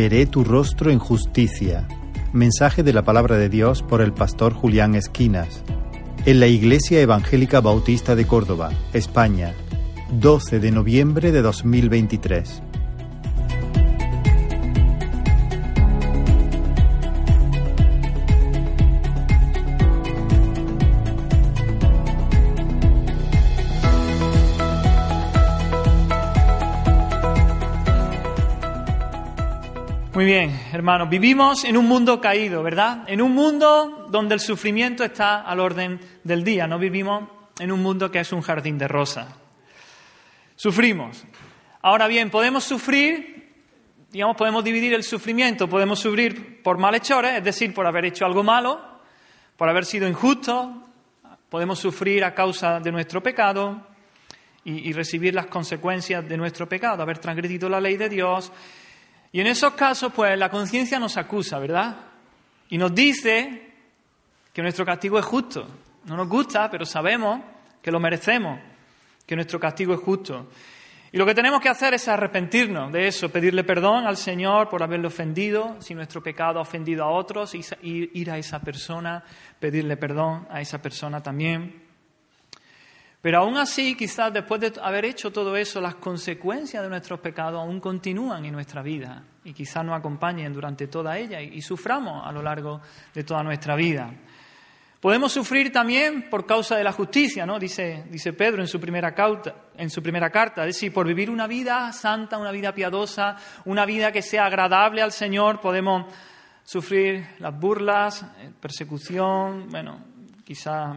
Veré tu rostro en justicia. Mensaje de la palabra de Dios por el pastor Julián Esquinas. En la Iglesia Evangélica Bautista de Córdoba, España, 12 de noviembre de 2023. Muy bien, hermanos, vivimos en un mundo caído, ¿verdad? En un mundo donde el sufrimiento está al orden del día, no vivimos en un mundo que es un jardín de rosas. Sufrimos. Ahora bien, podemos sufrir, digamos, podemos dividir el sufrimiento, podemos sufrir por malhechores, es decir, por haber hecho algo malo, por haber sido injustos, podemos sufrir a causa de nuestro pecado y recibir las consecuencias de nuestro pecado, haber transgredido la ley de Dios y en esos casos, pues la conciencia nos acusa, ¿verdad? Y nos dice que nuestro castigo es justo. No nos gusta, pero sabemos que lo merecemos, que nuestro castigo es justo. Y lo que tenemos que hacer es arrepentirnos de eso, pedirle perdón al Señor por haberle ofendido, si nuestro pecado ha ofendido a otros, ir a esa persona, pedirle perdón a esa persona también. Pero aún así, quizás después de haber hecho todo eso, las consecuencias de nuestros pecados aún continúan en nuestra vida y quizás nos acompañen durante toda ella y, suframos a lo largo de toda nuestra vida. Podemos sufrir también por causa de la justicia, ¿no? Dice, dice Pedro en su, primera cauta, en su primera carta, es decir, por vivir una vida santa, una vida piadosa, una vida que sea agradable al Señor, podemos sufrir las burlas, eh, persecución, bueno, quizás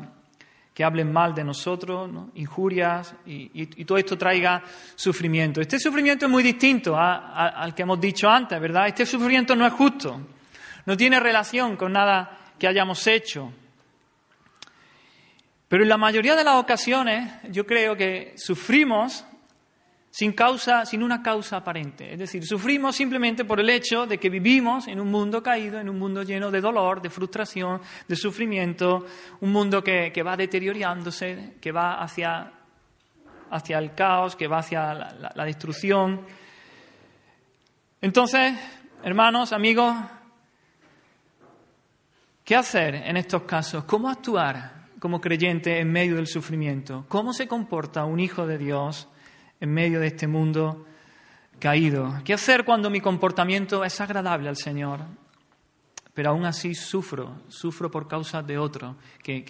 que hablen mal de nosotros, injurias, y, todo esto traiga sufrimiento. Este sufrimiento es muy distinto al que hemos dicho antes, ¿verdad? Este sufrimiento no es justo, no tiene relación con nada que hayamos hecho. Pero en la mayoría de las ocasiones yo creo que sufrimos sin causa, sin una causa aparente. Es decir, sufrimos simplemente por el hecho de que vivimos en un mundo caído, en un mundo lleno de dolor, de frustración, de sufrimiento, un mundo que, va deteriorándose, que va hacia, hacia, el caos, que va hacia la, la destrucción. Entonces, hermanos, amigos, ¿qué hacer en estos casos? ¿Cómo actuar como creyente en medio del sufrimiento? ¿Cómo se comporta un hijo de Dios? En medio de este mundo caído. ¿Qué hacer cuando mi comportamiento es agradable al Señor? Pero aún así sufro, sufro por causa de otros que,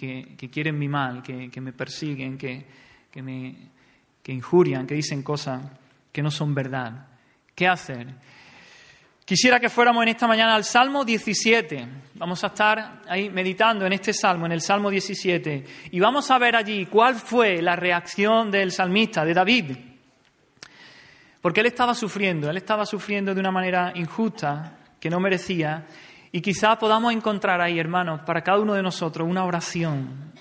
quieren mi mal, que, me persiguen, que, me injurian, que dicen cosas que no son verdad. ¿Qué hacer? Quisiera que fuéramos en esta mañana al Salmo 17. Vamos a estar ahí meditando en este Salmo, en el Salmo 17, y vamos a ver allí cuál fue la reacción del salmista, de David, porque él estaba sufriendo, él estaba sufriendo de una manera injusta, que no merecía, y quizás podamos encontrar ahí, hermanos, para cada uno de nosotros una oración,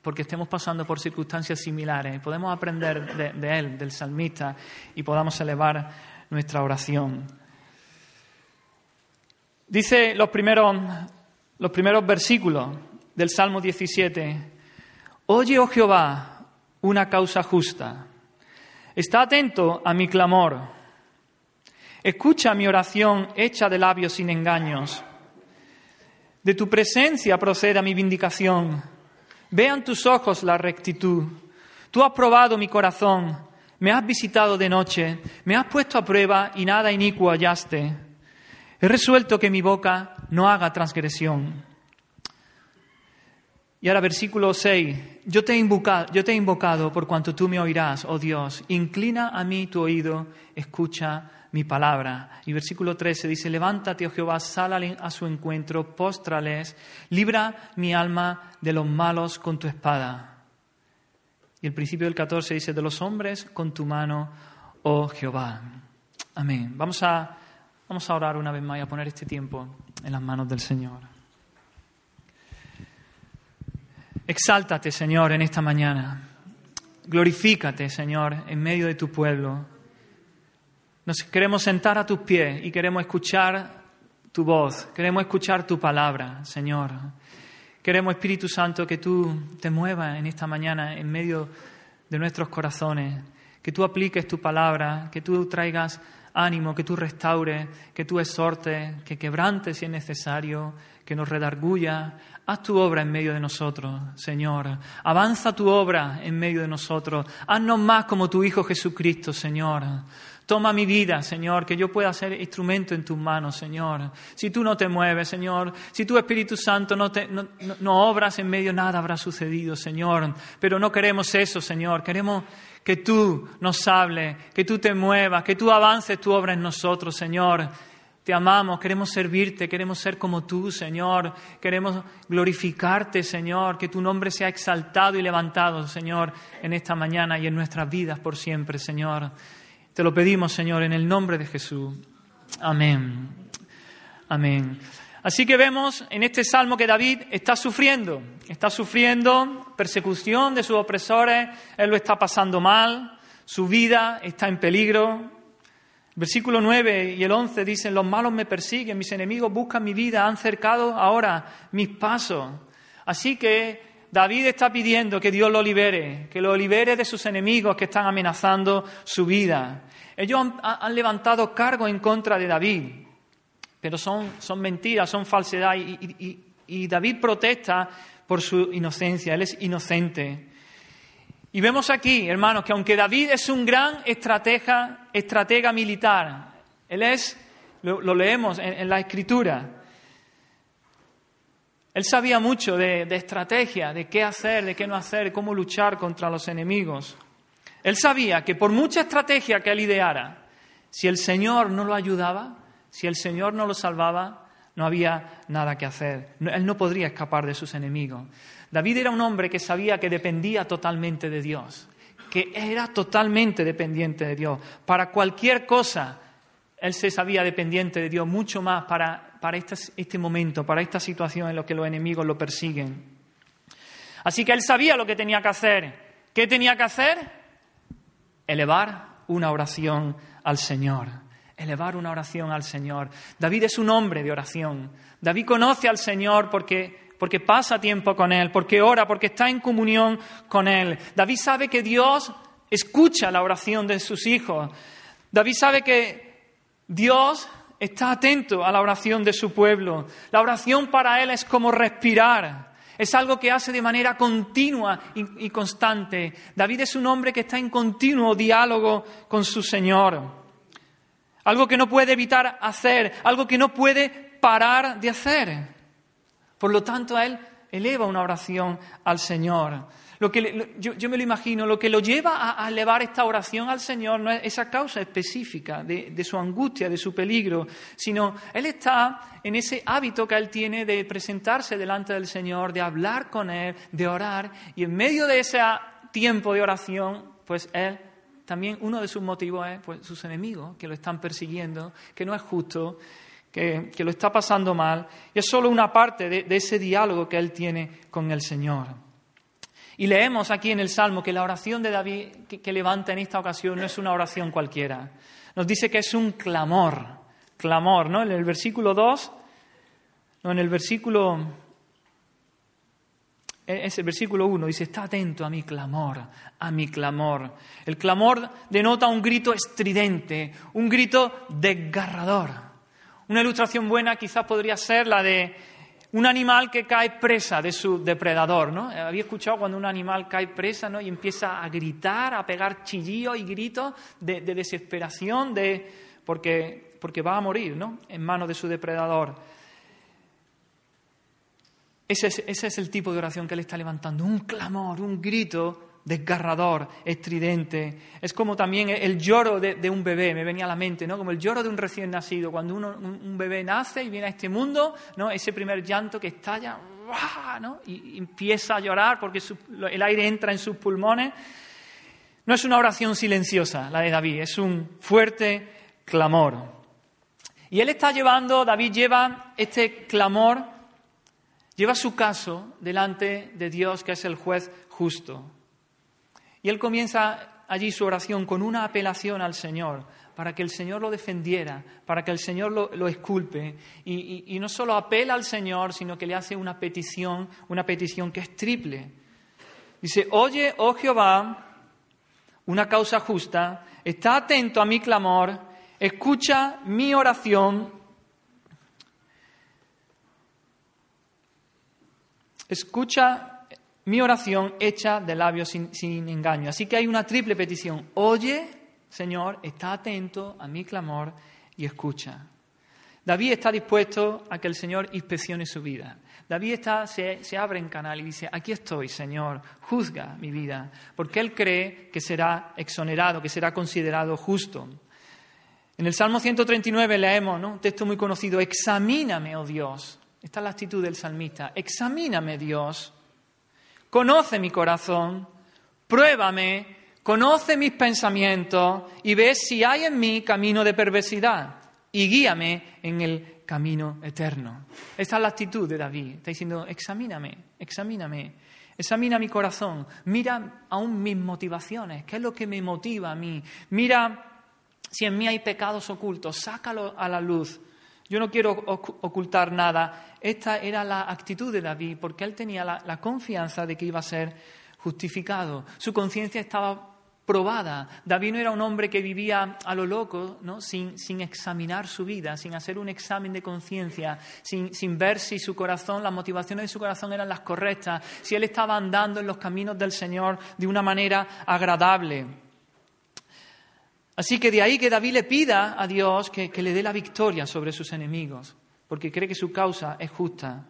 porque estemos pasando por circunstancias similares. Podemos aprender de, él, del salmista, y podamos elevar nuestra oración. Dice los primeros, los primeros versículos del Salmo 17, Oye, oh Jehová, una causa justa Está atento a mi clamor. Escucha mi oración hecha de labios sin engaños. De tu presencia proceda mi vindicación. Vean tus ojos la rectitud. Tú has probado mi corazón. Me has visitado de noche. Me has puesto a prueba y nada inicuo hallaste. He resuelto que mi boca no haga transgresión. Y ahora versículo 6, yo te, he invocado, yo te he invocado por cuanto tú me oirás, oh Dios, inclina a mí tu oído, escucha mi palabra. Y versículo 13 dice, levántate, oh Jehová, sal a su encuentro, póstrales, libra mi alma de los malos con tu espada. Y el principio del 14 dice, de los hombres con tu mano, oh Jehová. Amén. Vamos a, vamos a orar una vez más y a poner este tiempo en las manos del Señor. Exáltate, Señor, en esta mañana. Glorifícate, Señor, en medio de tu pueblo. Nos queremos sentar a tus pies y queremos escuchar tu voz, queremos escuchar tu palabra, Señor. Queremos, Espíritu Santo, que tú te muevas en esta mañana en medio de nuestros corazones, que tú apliques tu palabra, que tú traigas ánimo, que tú restaures, que tú exhortes, que quebrantes si es necesario, que nos redarguya. Haz tu obra en medio de nosotros, Señor. Avanza tu obra en medio de nosotros. Haznos más como tu Hijo Jesucristo, Señor. Toma mi vida, Señor, que yo pueda ser instrumento en tus manos, Señor. Si tú no te mueves, Señor, si tu Espíritu Santo no, te, no, no, obras en medio, nada habrá sucedido, Señor. Pero no queremos eso, Señor. Queremos que tú nos hables, que tú te muevas, que tú avances tu obra en nosotros, Señor. Te amamos, queremos servirte, queremos ser como tú, Señor. Queremos glorificarte, Señor, que tu nombre sea exaltado y levantado, Señor, en esta mañana y en nuestras vidas por siempre, Señor. Te lo pedimos, Señor, en el nombre de Jesús. Amén. Amén. Así que vemos en este salmo que David está sufriendo, está sufriendo persecución de sus opresores, él lo está pasando mal, su vida está en peligro. Versículo 9 y el 11 dicen, los malos me persiguen, mis enemigos buscan mi vida, han cercado ahora mis pasos. Así que David está pidiendo que Dios lo libere, que lo libere de sus enemigos que están amenazando su vida. Ellos han, levantado cargos en contra de David, pero son, son mentiras, son falsedad. Y, David protesta por su inocencia, él es inocente. Y vemos aquí, hermanos, que aunque David es un gran estratega, militar, él es, lo, leemos en la escritura, él sabía mucho de, estrategia, de qué hacer, de qué no hacer, cómo luchar contra los enemigos. Él sabía que por mucha estrategia que él ideara, si el Señor no lo ayudaba, si el Señor no lo salvaba, no había nada que hacer. Él no podría escapar de sus enemigos. David era un hombre que sabía que dependía totalmente de Dios, que era totalmente dependiente de Dios. Para cualquier cosa, él se sabía dependiente de Dios, mucho más para para este, este, momento, para esta situación en la que los enemigos lo persiguen. Así que él sabía lo que tenía que hacer. ¿Qué tenía que hacer? Elevar una oración al Señor. Elevar una oración al Señor. David es un hombre de oración. David conoce al Señor porque porque pasa tiempo con Él, porque ora, porque está en comunión con Él. David sabe que Dios escucha la oración de sus hijos. David sabe que Dios está atento a la oración de su pueblo. La oración para él es como respirar. Es algo que hace de manera continua y, constante. David es un hombre que está en continuo diálogo con su Señor. Algo que no puede evitar hacer, algo que no puede parar de hacer. Por lo tanto, él eleva una oración al Señor. Lo que yo, me lo imagino, lo que lo lleva a, elevar esta oración al Señor no es esa causa específica de, de, su angustia, de su peligro, sino Él está en ese hábito que Él tiene de presentarse delante del Señor, de hablar con Él, de orar, y en medio de ese tiempo de oración, pues Él también uno de sus motivos es pues, sus enemigos que lo están persiguiendo, que no es justo, que, lo está pasando mal, y es solo una parte de ese diálogo que Él tiene con el Señor. Y leemos aquí en el Salmo que la oración de David que, levanta en esta ocasión no es una oración cualquiera. Nos dice que es un clamor, clamor, ¿no? En el versículo 2, no, en el versículo, es el versículo 1, dice, está atento a mi clamor, a mi clamor. El clamor denota un grito estridente, un grito desgarrador. Una ilustración buena quizás podría ser la de un animal que cae presa de su depredador, ¿no? Había escuchado cuando un animal cae presa, ¿no? Y empieza a gritar, a pegar chillillos y gritos de, desesperación, de, porque, porque va a morir, ¿no? En manos de su depredador. Ese es, ese es el tipo de oración que él está levantando, un clamor, un grito desgarrador, estridente. Es como también el lloro de, un bebé, me venía a la mente, ¿no? Como el lloro de un recién nacido. Cuando uno, un, bebé nace y viene a este mundo, ¿no? Ese primer llanto que estalla, ¿no? Y, empieza a llorar porque el aire entra en sus pulmones. No es una oración silenciosa la de David, es un fuerte clamor. Y él está llevando, David lleva este clamor, lleva su caso delante de Dios, que es el juez justo. Y él comienza allí su oración con una apelación al Señor, para que el Señor lo defendiera, para que el Señor lo, lo esculpe. Y, no solo apela al Señor, sino que le hace una petición, una petición que es triple. Dice, oye, oh Jehová, una causa justa, está atento a mi clamor, escucha mi oración, escucha mi oración hecha de labios sin, engaño. Así que hay una triple petición. Oye, Señor, está atento a mi clamor y escucha. David está dispuesto a que el Señor inspeccione su vida. David está, se, abre en canal y dice, aquí estoy, Señor, juzga mi vida, porque él cree que será exonerado, que será considerado justo. En el Salmo 139 leemos un texto muy conocido, examíname, oh Dios. Esta es la actitud del salmista, examíname, Dios, conoce mi corazón, pruébame, conoce mis pensamientos y ve si hay en mí camino de perversidad y guíame en el camino eterno. Esta es la actitud de David. Está diciendo, examíname, examíname, examina mi corazón, mira aún mis motivaciones, qué es lo que me motiva a mí, mira si en mí hay pecados ocultos, sácalo a la luz. Yo no quiero ocultar nada. Esta era la actitud de David porque él tenía la, confianza de que iba a ser justificado. Su conciencia estaba probada. David no era un hombre que vivía a lo loco, ¿no? sin, sin examinar su vida, sin hacer un examen de conciencia, sin, sin ver si su corazón, las motivaciones de su corazón eran las correctas, si él estaba andando en los caminos del Señor de una manera agradable. Así que de ahí que David le pida a Dios que, que le dé la victoria sobre sus enemigos, porque cree que su causa es justa.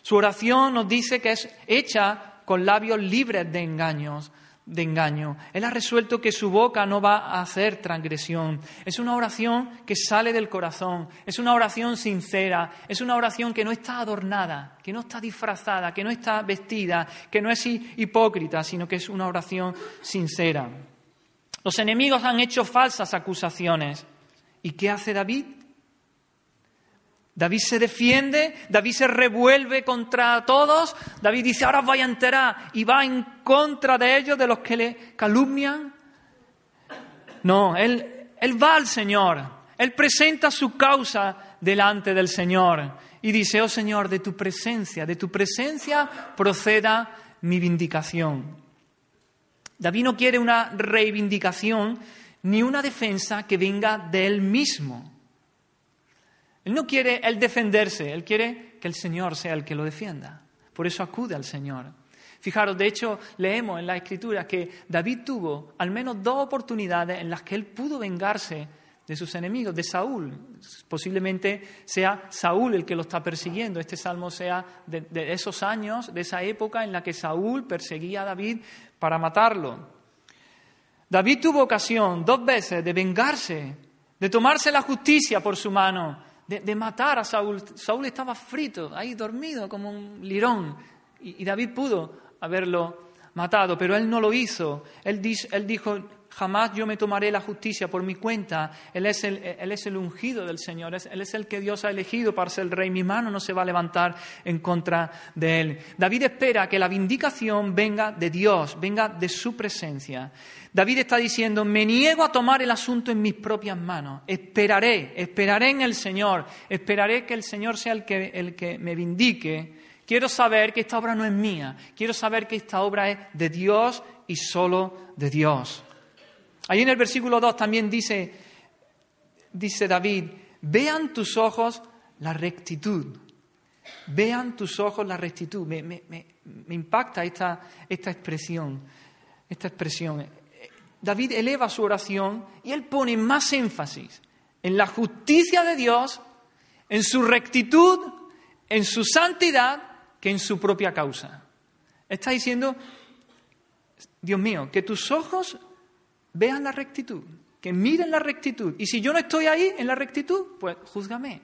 Su oración nos dice que es hecha con labios libres de engaños, de engaño. Él ha resuelto que su boca no va a hacer transgresión. Es una oración que sale del corazón, es una oración sincera, es una oración que no está adornada, que no está disfrazada, que no está vestida, que no es hipócrita, sino que es una oración sincera. Los enemigos han hecho falsas acusaciones. ¿Y qué hace David? David se defiende, David se revuelve contra todos, David dice, ahora voy a enterar y va en contra de ellos, de los que le calumnian. No, él, él va al Señor, él presenta su causa delante del Señor y dice, oh Señor, de tu presencia, de tu presencia proceda mi vindicación. David no quiere una reivindicación ni una defensa que venga de él mismo. Él no quiere él defenderse, él quiere que el Señor sea el que lo defienda. Por eso acude al Señor. Fijaros, de hecho, leemos en la Escritura que David tuvo al menos dos oportunidades en las que él pudo vengarse de sus enemigos, de Saúl. Posiblemente sea Saúl el que lo está persiguiendo. Este salmo sea de, de esos años, de esa época en la que Saúl perseguía a David para matarlo. David tuvo ocasión dos veces de vengarse, de tomarse la justicia por su mano de, matar a Saúl. Saúl estaba frito, ahí dormido como un lirón, y, David pudo haberlo matado, pero él no lo hizo. Él, él dijo, Jamás yo me tomaré la justicia por mi cuenta. Él es el, es el ungido del Señor. Él es el que Dios ha elegido para ser el rey. Mi mano no se va a levantar en contra de él. David espera que la vindicación venga de Dios, venga de su presencia. David está diciendo, me niego a tomar el asunto en mis propias manos. Esperaré, esperaré en el Señor. Esperaré que el Señor sea el que, el que me vindique. Quiero saber que esta obra no es mía. Quiero saber que esta obra es de Dios y solo de Dios. Ahí en el versículo 2 también dice, dice David, vean tus ojos la rectitud. Vean tus ojos la rectitud. Me, me, impacta esta, esta expresión. Esta expresión. David eleva su oración y él pone más énfasis en la justicia de Dios, en su rectitud, en su santidad, que en su propia causa. Está diciendo, Dios mío, que tus ojos vean la rectitud, que miren la rectitud. Y si yo no estoy ahí en la rectitud, pues júzgame.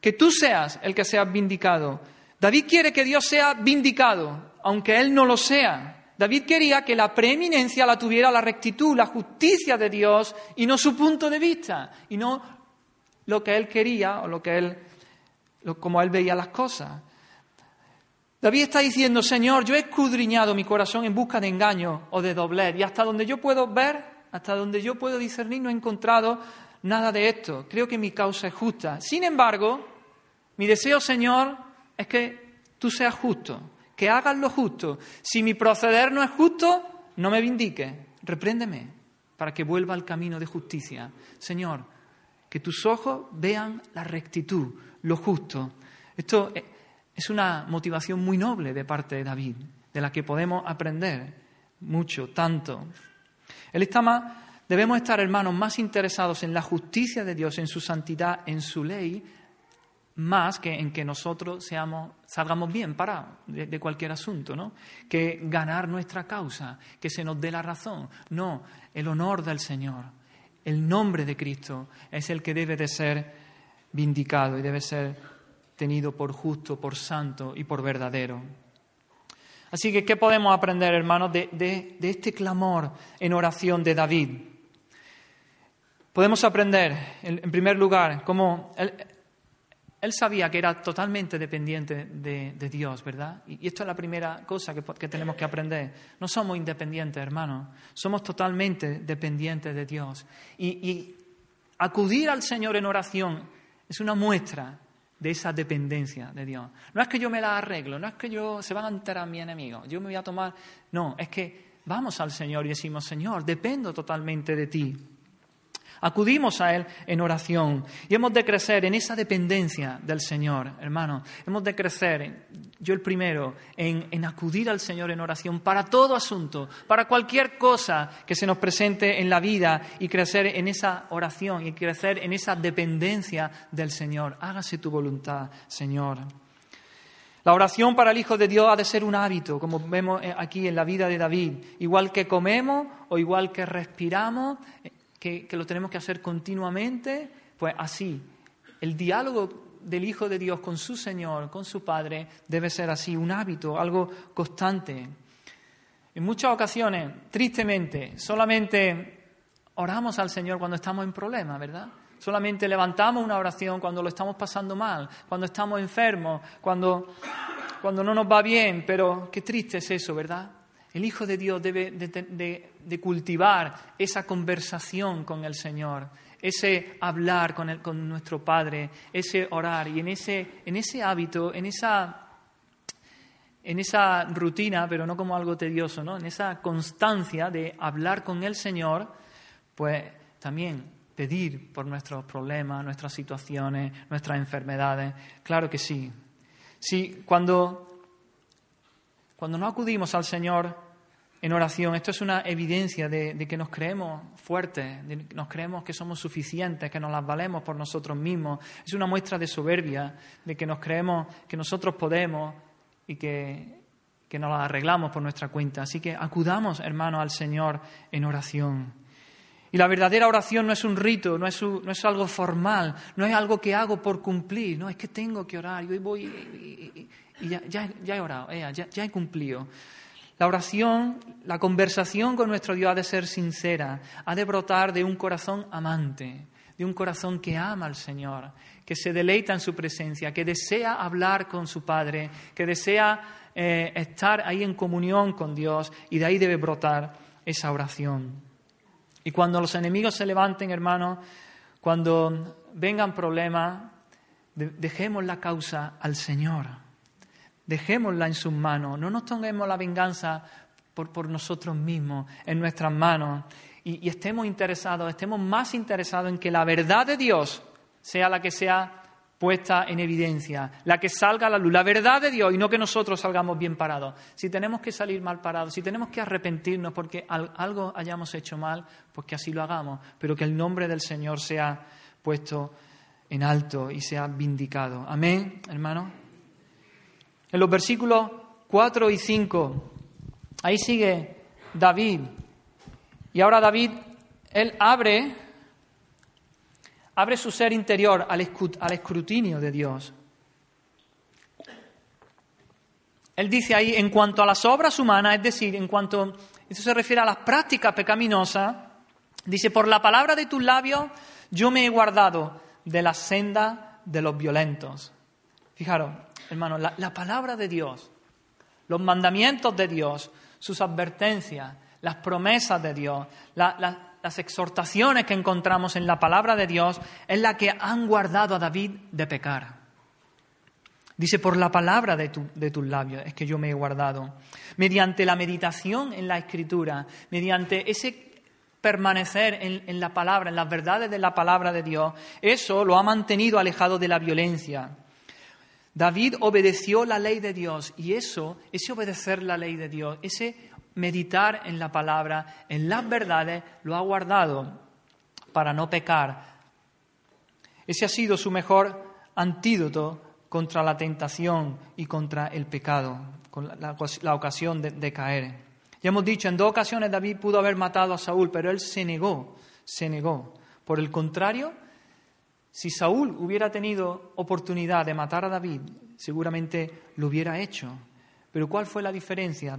Que tú seas el que sea vindicado. David quiere que Dios sea vindicado, aunque Él no lo sea. David quería que la preeminencia la tuviera la rectitud, la justicia de Dios y no su punto de vista, y no lo que Él quería o lo que Él, como Él veía las cosas. David está diciendo, Señor, yo he escudriñado mi corazón en busca de engaño o de doblez y hasta donde yo puedo ver, hasta donde yo puedo discernir, no he encontrado nada de esto. Creo que mi causa es justa. Sin embargo, mi deseo, Señor, es que tú seas justo, que hagas lo justo. Si mi proceder no es justo, no me vindique, repréndeme, para que vuelva al camino de justicia. Señor, que tus ojos vean la rectitud, lo justo. Esto es una motivación muy noble de parte de David, de la que podemos aprender mucho, tanto. Él está más, debemos estar, hermanos, más interesados en la justicia de Dios, en su santidad, en su ley, más que en que nosotros seamos, salgamos bien parados de, cualquier asunto, ¿no? Que ganar nuestra causa, que se nos dé la razón. No, el honor del Señor, el nombre de Cristo es el que debe de ser vindicado y debe ser tenido por justo, por santo y por verdadero. Así que, ¿qué podemos aprender, hermanos, de, este clamor en oración de David? Podemos aprender, en, primer lugar, cómo él, sabía que era totalmente dependiente de, Dios, ¿verdad? Y, esto es la primera cosa que, tenemos que aprender. No somos independientes, hermanos, somos totalmente dependientes de Dios. y acudir al Señor en oración es una muestra de esa dependencia de Dios. No es que yo me la arreglo, no es que yo se van a enterar mi enemigo, yo me voy a tomar. No, es que vamos al Señor y decimos, Señor, dependo totalmente de ti. Acudimos a Él en oración y hemos de crecer en esa dependencia del Señor, hermano. Hemos de crecer, yo el primero, en, en, acudir al Señor en oración para todo asunto, para cualquier cosa que se nos presente en la vida y crecer en esa oración y crecer en esa dependencia del Señor. Hágase tu voluntad, Señor. La oración para el Hijo de Dios ha de ser un hábito, como vemos aquí en la vida de David. Igual que comemos o igual que respiramos, que, lo tenemos que hacer continuamente, pues así. El diálogo del Hijo de Dios con su Señor, con su Padre, debe ser así, un hábito, algo constante. En muchas ocasiones, tristemente, solamente oramos al Señor cuando estamos en problemas, ¿verdad? Solamente levantamos una oración cuando lo estamos pasando mal, cuando estamos enfermos, cuando, cuando no nos va bien, pero qué triste es eso, ¿verdad? El Hijo de Dios debe de, cultivar esa conversación con el Señor, ese hablar con, nuestro Padre, ese orar. Y en ese, en ese hábito, en esa, en esa rutina, pero no como algo tedioso, ¿no? en esa constancia de hablar con el Señor, pues también pedir por nuestros problemas, nuestras situaciones, nuestras enfermedades. Claro que sí. Sí, cuando cuando no acudimos al Señor en oración, esto es una evidencia de, que nos creemos fuertes, de nos creemos que somos suficientes, que nos las valemos por nosotros mismos. Es una muestra de soberbia, de que nos creemos que nosotros podemos y que, que nos las arreglamos por nuestra cuenta. Así que acudamos, hermanos, al Señor en oración. Y la verdadera oración no es un rito, no es, no es, algo formal, no es algo que hago por cumplir, no, es que tengo que orar, yo voy y, y ya, he orado, ya, he cumplido. La oración, la conversación con nuestro Dios ha de ser sincera, ha de brotar de un corazón amante, de un corazón que ama al Señor, que se deleita en su presencia, que desea hablar con su Padre, que desea eh, estar ahí en comunión con Dios y de ahí debe brotar esa oración. Y cuando los enemigos se levanten, hermanos, cuando vengan problemas, dejemos la causa al Señor Dejémosla en sus manos. No nos tomemos la venganza por, nosotros mismos, en nuestras manos. Y, estemos interesados, estemos más interesados en que la verdad de Dios sea la que sea puesta en evidencia, la que salga a la luz, la verdad de Dios y no que nosotros salgamos bien parados. Si tenemos que salir mal parados, si tenemos que arrepentirnos porque algo hayamos hecho mal, pues que así lo hagamos, pero que el nombre del Señor sea puesto en alto y sea vindicado. Amén, hermano. En los versículos 4 y 5, ahí sigue David. Y ahora David, él abre, abre su ser interior al, escrutinio de Dios. Él dice ahí, en cuanto a las obras humanas, es decir, en cuanto, eso se refiere a las prácticas pecaminosas, dice, por la palabra de tus labios yo me he guardado de la senda de los violentos. Fijaros, hermano, la, palabra de Dios, los mandamientos de Dios, sus advertencias, las promesas de Dios, las exhortaciones que encontramos en la palabra de Dios, es la que han guardado a David de pecar. Dice, por la palabra de, de, tus labios es que yo me he guardado. Mediante la meditación en la escritura, mediante ese permanecer en, en, la palabra, en las verdades de la palabra de Dios, eso lo ha mantenido alejado de la violencia. David obedeció la ley de Dios y eso, ese obedecer la ley de Dios, ese meditar en la palabra, en las verdades, lo ha guardado para no pecar. Ese ha sido su mejor antídoto contra la tentación y contra el pecado, con la, ocasión de, de caer. Ya hemos dicho, en dos ocasiones David pudo haber matado a Saúl, pero él se negó, se negó. Por el contrario, si Saúl hubiera tenido oportunidad de matar a David, seguramente lo hubiera hecho. Pero ¿cuál fue la diferencia?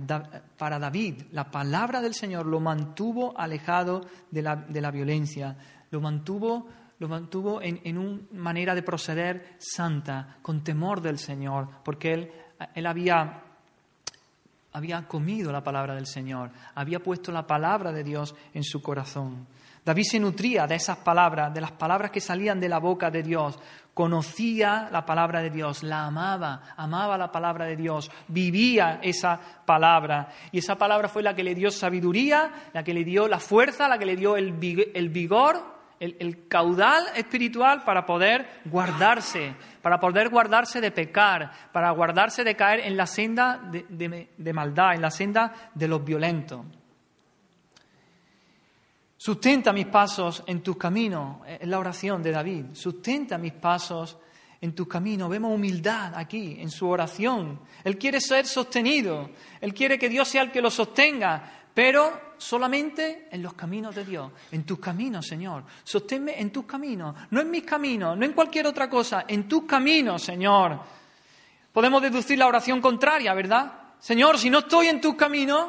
para David, la palabra del Señor lo mantuvo alejado de la, de la violencia, lo mantuvo, lo mantuvo en, en, una manera de proceder santa, con temor del Señor, porque él, él había, había comido la palabra del Señor, había puesto la palabra de Dios en su corazón. David se nutría de esas palabras, de las palabras que salían de la boca de Dios. Conocía la palabra de Dios, la amaba, amaba la palabra de Dios, vivía esa palabra. Y esa palabra fue la que le dio sabiduría, la que le dio la fuerza, la que le dio el vigor, el, caudal espiritual para poder guardarse, para poder guardarse de pecar, para guardarse de caer en la senda de, de, de maldad, en la senda de los violentos. Sustenta mis pasos en tus caminos, es la oración de David. Sustenta mis pasos en tus caminos. Vemos humildad aquí en su oración. Él quiere ser sostenido. Él quiere que Dios sea el que lo sostenga, pero solamente en los caminos de Dios, en tus caminos, Señor. Sosténme en tus caminos, no en mis caminos, no en cualquier otra cosa, en tus caminos, Señor. Podemos deducir la oración contraria, ¿verdad? Señor, si no estoy en tus caminos,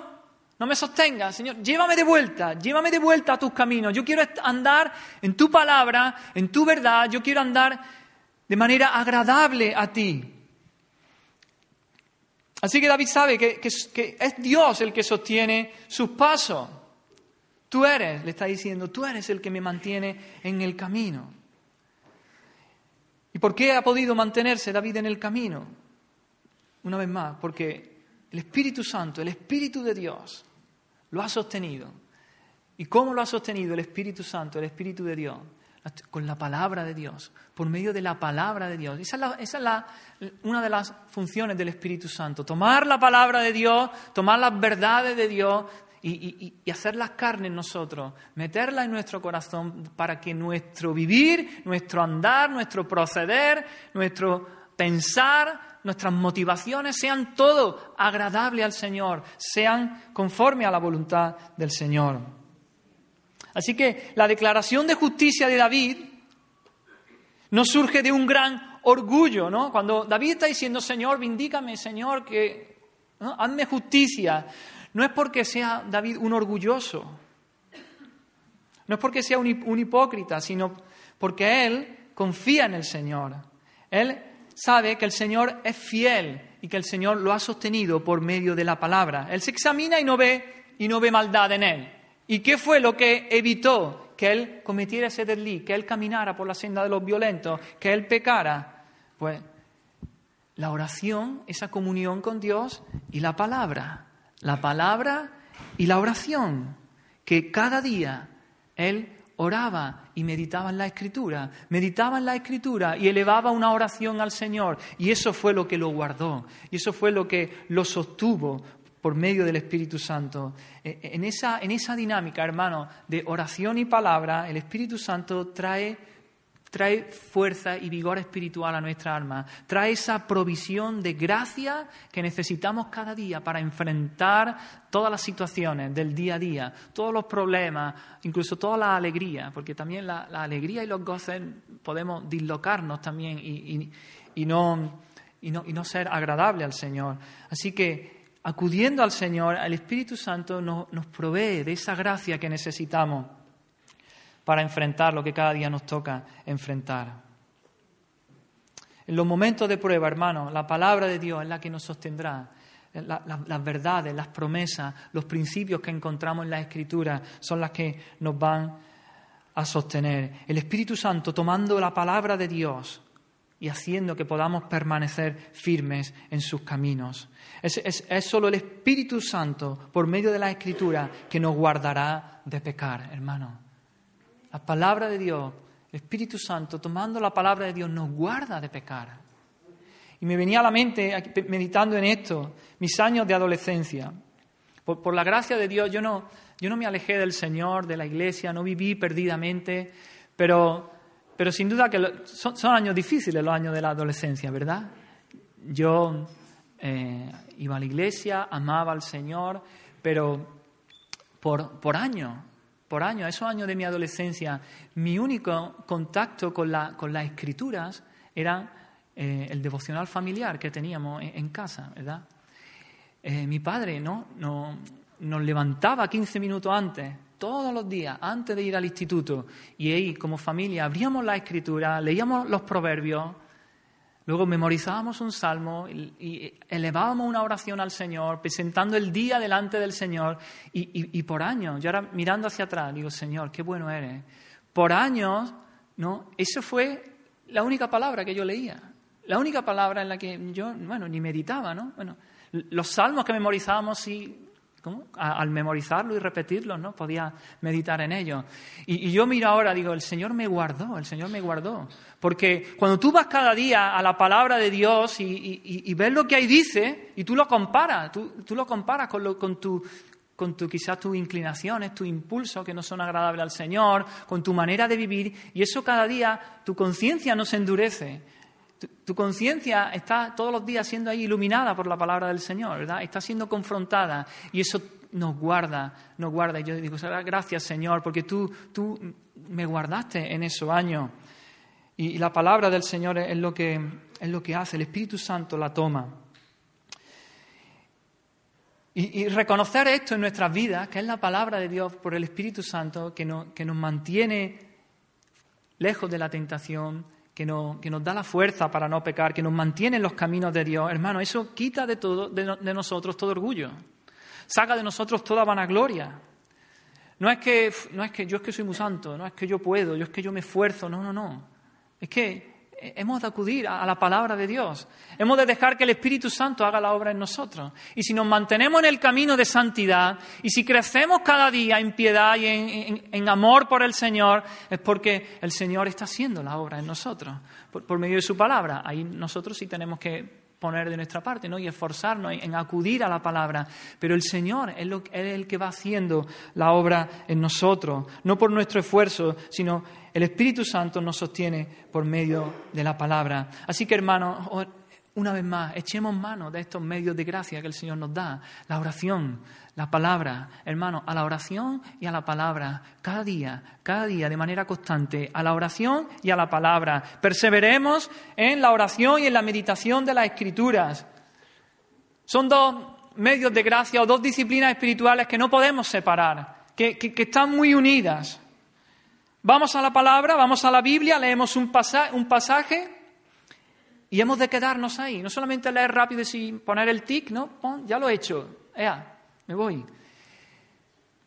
no me sostengas, Señor, llévame de vuelta, llévame de vuelta a tus caminos. Yo quiero andar en tu palabra, en tu verdad, yo quiero andar de manera agradable a ti. Así que David sabe que, que, que es Dios el que sostiene sus pasos. Tú eres, le está diciendo, tú eres el que me mantiene en el camino. ¿Y por qué ha podido mantenerse David en el camino? Una vez más, porque el Espíritu Santo, el Espíritu de Dios, lo ha sostenido. ¿Y cómo lo ha sostenido el Espíritu Santo, el Espíritu de Dios? Con la palabra de Dios, por medio de la palabra de Dios. Esa es, la, una de las funciones del Espíritu Santo. Tomar la palabra de Dios, tomar las verdades de Dios y, y, y hacerlas carne en nosotros, meterla en nuestro corazón para que nuestro vivir, nuestro andar, nuestro proceder, nuestro pensar, nuestras motivaciones sean todo agradable al Señor, sean conforme a la voluntad del Señor. Así que la declaración de justicia de David no surge de un gran orgullo, ¿no? Cuando David está diciendo, Señor, vindícame, Señor, que hazme justicia, no es porque sea David un orgulloso, no es porque sea un, un hipócrita, sino porque él confía en el Señor. Él sabe que el Señor es fiel y que el Señor lo ha sostenido por medio de la palabra. Él se examina y no ve y no ve maldad en él. ¿Y qué fue lo que evitó que él cometiera ese desliz, que él caminara por la senda de los violentos, que él pecara? Pues la oración, esa comunión con Dios y la palabra. La palabra y la oración, que cada día él oraba y meditaba en la escritura, meditaba en la escritura y elevaba una oración al Señor. Y eso fue lo que lo guardó, y eso fue lo que lo sostuvo por medio del Espíritu Santo. En esa, en esa dinámica, hermano, de oración y palabra, el Espíritu Santo trae trae fuerza y vigor espiritual a nuestra alma, trae esa provisión de gracia que necesitamos cada día para enfrentar todas las situaciones del día a día, todos los problemas, incluso toda la alegría, porque también la, alegría y los goces podemos dislocarnos también y, y, y, no, y no ser agradable al Señor. Así que acudiendo al Señor, el Espíritu Santo nos, nos provee de esa gracia que necesitamos para enfrentar lo que cada día nos toca enfrentar. En los momentos de prueba, hermano, la palabra de Dios es la que nos sostendrá. La, las verdades, las promesas, los principios que encontramos en la Escritura son las que nos van a sostener. El Espíritu Santo, tomando la palabra de Dios, y haciendo que podamos permanecer firmes en sus caminos. Es, es, solo el Espíritu Santo, por medio de la Escritura, que nos guardará de pecar, hermano. La palabra de Dios, el Espíritu Santo, tomando la palabra de Dios, nos guarda de pecar. Y me venía a la mente, meditando en esto, mis años de adolescencia. Por, la gracia de Dios, yo no, yo no me alejé del Señor, de la iglesia, no viví perdidamente, pero pero sin duda que son, años difíciles los años de la adolescencia, ¿verdad? Yo eh, iba a la iglesia, amaba al Señor, pero por, por años, por años, esos años de mi adolescencia, mi único contacto con, la, con las escrituras era eh, el devocional familiar que teníamos en, casa, ¿verdad? Eh, mi padre ¿no? No, nos levantaba 15 minutos antes todos los días antes de ir al instituto y ahí como familia abríamos la escritura, leíamos los proverbios, luego memorizábamos un salmo y, elevábamos una oración al Señor, presentando el día delante del Señor y, por años, yo ahora mirando hacia atrás digo, Señor, qué bueno eres. Por años, ¿no? Eso fue la única palabra que yo leía, la única palabra en la que yo, bueno, ni meditaba, ¿no? Bueno, los salmos que memorizábamos sí al memorizarlo y repetirlo, ¿no? Podía meditar en ello. Y, yo miro ahora, digo, el Señor me guardó, el Señor me guardó. Porque cuando tú vas cada día a la palabra de Dios y, ves lo que ahí dice, y tú lo comparas, tú, lo comparas con, con tu con tu, quizás tus inclinaciones, tus impulsos que no son agradables al Señor, con tu manera de vivir, y eso cada día tu conciencia no se endurece, tu, conciencia está todos los días siendo ahí iluminada por la palabra del Señor, ¿verdad? Está siendo confrontada y eso nos guarda, nos guarda. Y yo digo, gracias Señor, porque tú, tú me guardaste en esos años. Y, la palabra del Señor es lo, que, es lo que hace, el Espíritu Santo la toma. Y, reconocer esto en nuestras vidas, que es la palabra de Dios por el Espíritu Santo, que, que nos mantiene lejos de la tentación, que, nos da la fuerza para no pecar, que nos mantiene en los caminos de Dios, hermano, eso quita de, todo, de, nosotros todo orgullo, saca de nosotros toda vanagloria. No es, que, no es que yo es que soy muy santo, no es que yo puedo, yo es que yo me esfuerzo, no, no, no. Es que hemos de acudir a la palabra de Dios. Hemos de dejar que el Espíritu Santo haga la obra en nosotros. Y si nos mantenemos en el camino de santidad y si crecemos cada día en piedad y en, amor por el Señor, es porque el Señor está haciendo la obra en nosotros, por, medio de su palabra. Ahí nosotros sí tenemos que poner de nuestra parte ¿no? y esforzarnos en, acudir a la palabra. Pero el Señor es, es el que va haciendo la obra en nosotros, no por nuestro esfuerzo, sino el Espíritu Santo nos sostiene por medio de la palabra. Así que, hermanos, una vez más, echemos mano de estos medios de gracia que el Señor nos da. La oración, la palabra, hermanos, a la oración y a la palabra, cada día, cada día, de manera constante, a la oración y a la palabra. Perseveremos en la oración y en la meditación de las Escrituras. Son dos medios de gracia o dos disciplinas espirituales que no podemos separar, que, que están muy unidas. Vamos a la palabra, vamos a la Biblia, leemos un, pasaje y hemos de quedarnos ahí. No solamente leer rápido y sin poner el tic, ¿no? ya lo he hecho. Ea, me voy.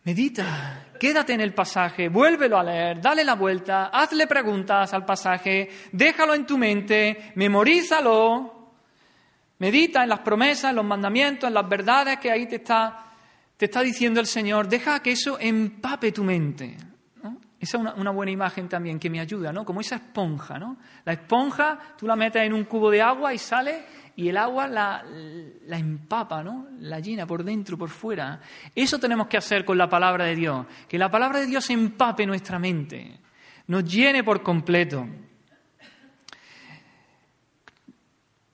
Medita, quédate en el pasaje, vuélvelo a leer, dale la vuelta, hazle preguntas al pasaje, déjalo en tu mente, memorízalo, medita en las promesas, en los mandamientos, en las verdades que ahí te está, te está diciendo el Señor. Deja que eso empape tu mente. Esa es una, buena imagen también que me ayuda, ¿no? Como esa esponja, ¿no? La esponja tú la metes en un cubo de agua y sale y el agua la, la, empapa, ¿no? La llena por dentro, por fuera. Eso tenemos que hacer con la palabra de Dios, que la palabra de Dios empape nuestra mente, nos llene por completo.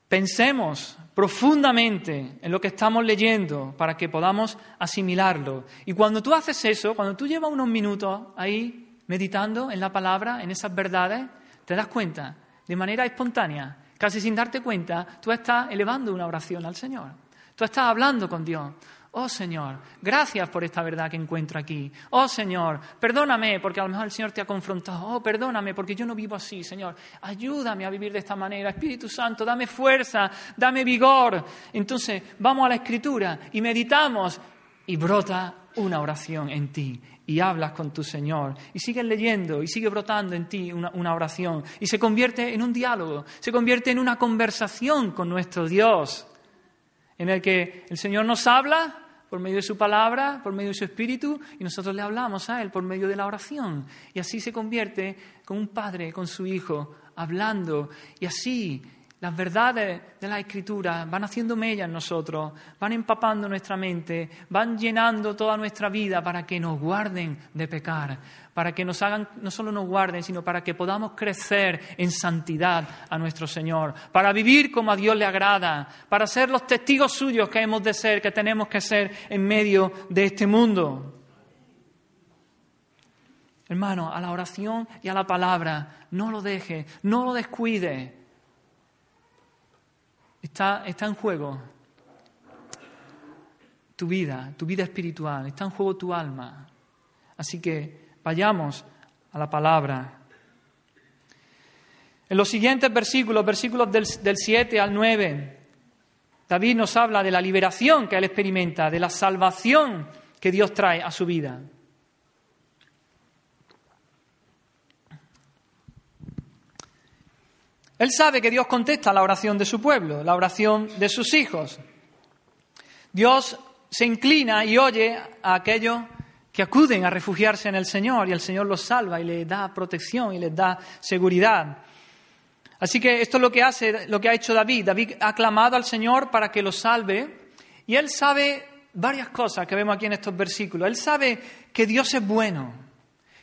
Pensemos profundamente en lo que estamos leyendo para que podamos asimilarlo. Y cuando tú haces eso, cuando tú llevas unos minutos ahí meditando en la palabra, en esas verdades, te das cuenta, de manera espontánea, casi sin darte cuenta, tú estás elevando una oración al Señor. Tú estás hablando con Dios. Oh Señor, gracias por esta verdad que encuentro aquí. Oh Señor, perdóname porque a lo mejor el Señor te ha confrontado. Oh, perdóname porque yo no vivo así, Señor. Ayúdame a vivir de esta manera. Espíritu Santo, dame fuerza, dame vigor. Entonces, vamos a la Escritura y meditamos y brota una oración en ti y hablas con tu Señor. Y sigues leyendo y sigue brotando en ti una, oración. Y se convierte en un diálogo, se convierte en una conversación con nuestro Dios, en el que el Señor nos habla por medio de su palabra, por medio de su espíritu, y nosotros le hablamos a Él por medio de la oración. Y así se convierte con un padre, con su hijo, hablando. Y así las verdades de la Escritura van haciendo mella en nosotros, van empapando nuestra mente, van llenando toda nuestra vida para que nos guarden de pecar, para que nos hagan, no solo nos guarden, sino para que podamos crecer en santidad a nuestro Señor, para vivir como a Dios le agrada, para ser los testigos suyos que hemos de ser, que tenemos que ser en medio de este mundo. Hermano, a la oración y a la palabra, no lo deje, no lo descuide. Está, está en juego tu vida, tu vida espiritual, está en juego tu alma. Así que vayamos a la palabra. En los siguientes versículos, versículos del, del 7 al 9, David nos habla de la liberación que él experimenta, de la salvación que Dios trae a su vida. Él sabe que Dios contesta la oración de su pueblo, la oración de sus hijos. Dios se inclina y oye a aquellos que acuden a refugiarse en el Señor y el Señor los salva y les da protección y les da seguridad. Así que esto es lo que hace, lo que ha hecho David. David ha clamado al Señor para que los salve y él sabe varias cosas que vemos aquí en estos versículos. Él sabe que Dios es bueno,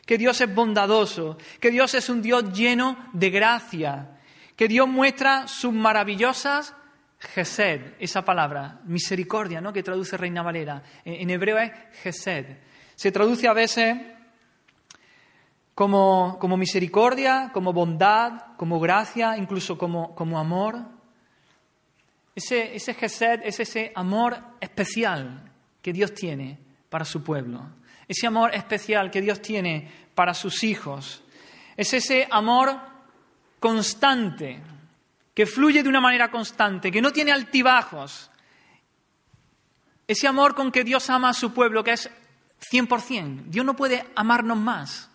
que Dios es bondadoso, que Dios es un Dios lleno de gracia, que Dios muestra sus maravillosas gesed, esa palabra, misericordia, ¿no? que traduce Reina Valera. En, hebreo es gesed. Se traduce a veces como, como misericordia, como bondad, como gracia, incluso como, como amor. Ese, ese gesed es ese amor especial que Dios tiene para su pueblo. Ese amor especial que Dios tiene para sus hijos. Es ese amor constante, que fluye de una manera constante, que no tiene altibajos. Ese amor con que Dios ama a su pueblo, que es 100%. Dios no puede amarnos más.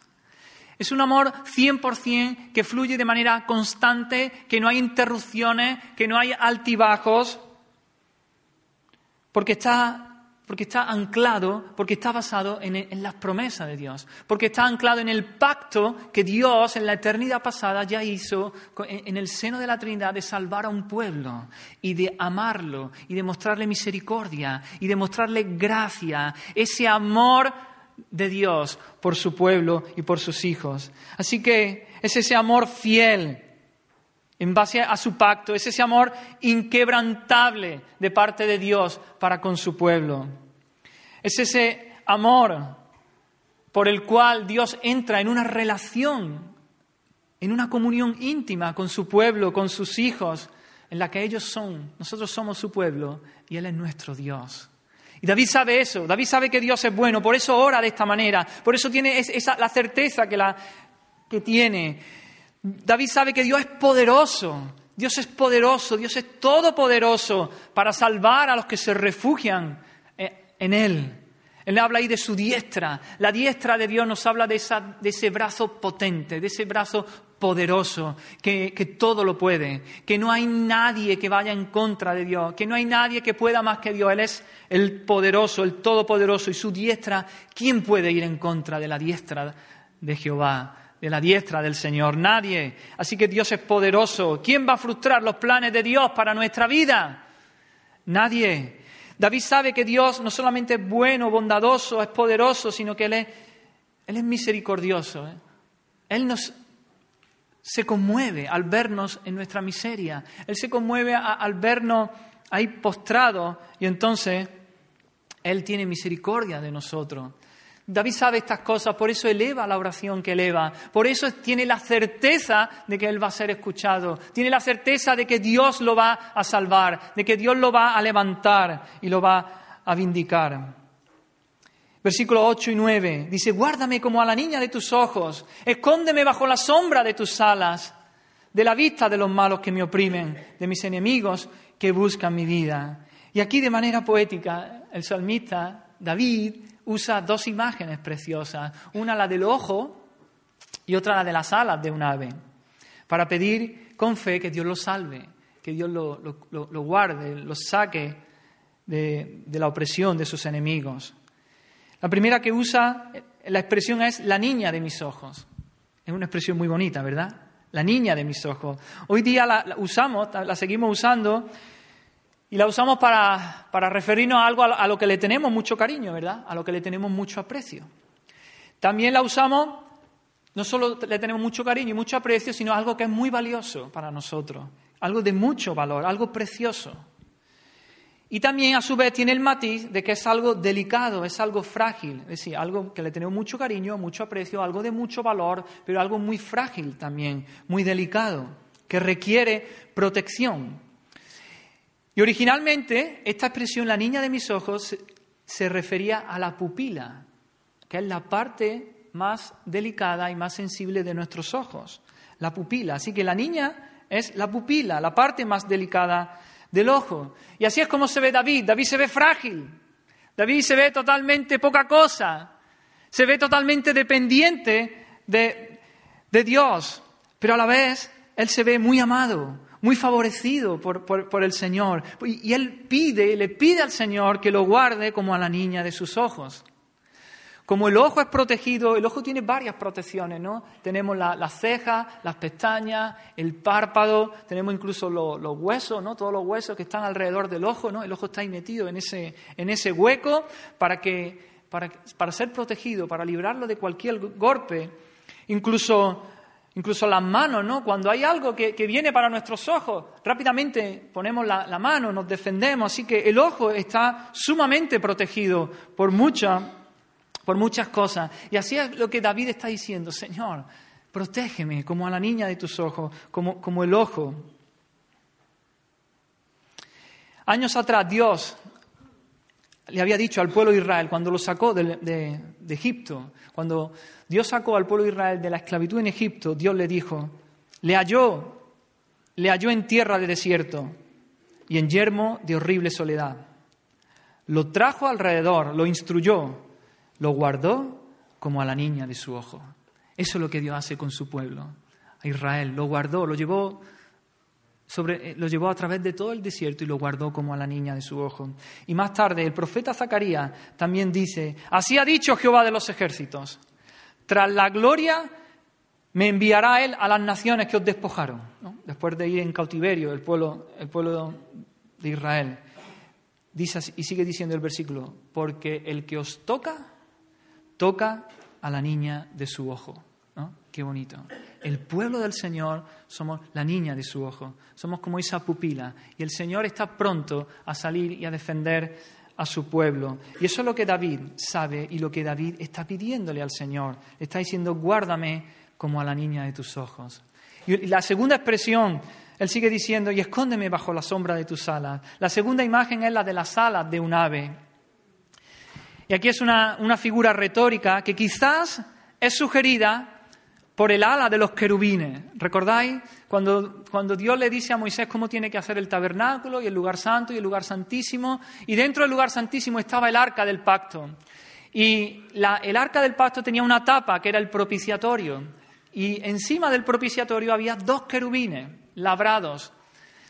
Es un amor 100% que fluye de manera constante, que no hay interrupciones, que no hay altibajos, porque está porque está anclado, porque está basado en, las promesas de Dios, porque está anclado en el pacto que Dios en la eternidad pasada ya hizo en, el seno de la Trinidad de salvar a un pueblo y de amarlo y de mostrarle misericordia y de mostrarle gracia, ese amor de Dios por su pueblo y por sus hijos. Así que es ese amor fiel en base a su pacto, es ese amor inquebrantable de parte de Dios para con su pueblo. Es ese amor por el cual Dios entra en una relación, en una comunión íntima con su pueblo, con sus hijos, en la que ellos son, nosotros somos su pueblo y Él es nuestro Dios. Y David sabe eso, David sabe que Dios es bueno, por eso ora de esta manera, por eso tiene esa, la certeza que, la, que tiene. David sabe que Dios es poderoso, Dios es poderoso, Dios es todopoderoso para salvar a los que se refugian eh, en Él. Él habla ahí de su diestra. La diestra de Dios nos habla de, ese brazo potente, de ese brazo poderoso, que, que, todo lo puede, que no hay nadie que vaya en contra de Dios, que no hay nadie que pueda más que Dios. Él es el poderoso, el todopoderoso, y su diestra, ¿quién puede ir en contra de la diestra de Jehová? De la diestra del Señor, nadie. Así que Dios es poderoso. ¿Quién va a frustrar los planes de Dios para nuestra vida? Nadie. David sabe que Dios no solamente es bueno, bondadoso, es poderoso, sino que Él es, misericordioso. ¿eh? Él nos se conmueve al vernos en nuestra miseria. Él se conmueve al vernos ahí postrados y entonces Él tiene misericordia de nosotros. David sabe estas cosas, por eso eleva la oración que eleva, por eso tiene la certeza de que él va a ser escuchado, tiene la certeza de que Dios lo va a salvar, de que Dios lo va a levantar y lo va a vindicar. Versículos 8 y 9 dice, guárdame como a la niña de tus ojos, escóndeme bajo la sombra de tus alas, de la vista de los malos que me oprimen, de mis enemigos que buscan mi vida. Y aquí de manera poética el salmista David usa dos imágenes preciosas, una la del ojo y otra la de las alas de un ave, para pedir con fe que Dios lo salve, que Dios lo, guarde, lo saque de, la opresión de sus enemigos. La primera que usa la expresión es la niña de mis ojos. Es una expresión muy bonita, ¿verdad? La niña de mis ojos. Hoy día la, usamos, la seguimos usando y la usamos para, referirnos a algo a lo que le tenemos mucho cariño, ¿verdad? A lo que le tenemos mucho aprecio. También la usamos, no solo le tenemos mucho cariño y mucho aprecio, sino algo que es muy valioso para nosotros, algo de mucho valor, algo precioso. Y también a su vez tiene el matiz de que es algo delicado, es algo frágil, es decir, algo que le tenemos mucho cariño, mucho aprecio, algo de mucho valor, pero algo muy frágil también, muy delicado, que requiere protección. Y originalmente esta expresión, la niña de mis ojos, se refería a la pupila, que es la parte más delicada y más sensible de nuestros ojos, la pupila. Así que la niña es la pupila, la parte más delicada del ojo. Y así es como se ve David. David se ve frágil. David se ve totalmente poca cosa. Se ve totalmente dependiente de, de Dios. Pero a la vez, él se ve muy amado, muy favorecido por, por, el Señor. Y, él pide, le pide al Señor que lo guarde como a la niña de sus ojos. Como el ojo es protegido, el ojo tiene varias protecciones, ¿no? Tenemos las cejas, las pestañas, el párpado, tenemos incluso los huesos, ¿no? Todos los huesos que están alrededor del ojo, ¿no? El ojo está ahí metido en ese, en ese hueco para, que, para, para ser protegido, para librarlo de cualquier golpe. Incluso, incluso las manos, ¿no? Cuando hay algo que, que viene para nuestros ojos, rápidamente ponemos la, mano, nos defendemos. Así que el ojo está sumamente protegido por muchas por muchas cosas. Y así es lo que David está diciendo, Señor, protégeme como a la niña de tus ojos, como, como el ojo. Años atrás Dios le había dicho al pueblo de Israel, cuando lo sacó de, de, Egipto, cuando Dios sacó al pueblo de Israel de la esclavitud en Egipto, Dios le dijo, le halló, le halló en tierra de desierto y en yermo de horrible soledad. Lo trajo alrededor, lo instruyó, lo guardó como a la niña de su ojo. Eso es lo que Dios hace con su pueblo, a Israel. Lo guardó, lo llevó, sobre, eh, lo llevó a través de todo el desierto y lo guardó como a la niña de su ojo. Y más tarde, el profeta Zacarías también dice, así ha dicho Jehová de los ejércitos, tras la gloria me enviará él a las naciones que os despojaron, después de ir en cautiverio el pueblo, el pueblo de Israel. Dice y sigue diciendo el versículo, porque el que os toca toca a la niña de su ojo. Qué bonito. El pueblo del Señor somos la niña de su ojo. Somos como esa pupila. Y el Señor está pronto a salir y a defender a su pueblo. Y eso es lo que David sabe y lo que David está pidiéndole al Señor. Está diciendo, guárdame como a la niña de tus ojos. Y la segunda expresión, él sigue diciendo, y escóndeme bajo la sombra de tus alas. La segunda imagen es la de las alas de un ave. Y aquí es una, figura retórica que quizás es sugerida por el ala de los querubines. ¿Recordáis? Cuando, cuando, Dios le dice a Moisés cómo tiene que hacer el tabernáculo y el lugar santo y el lugar santísimo, y dentro del lugar santísimo estaba el arca del pacto. Y el arca del pacto tenía una tapa que era el propiciatorio, y encima del propiciatorio había dos querubines labrados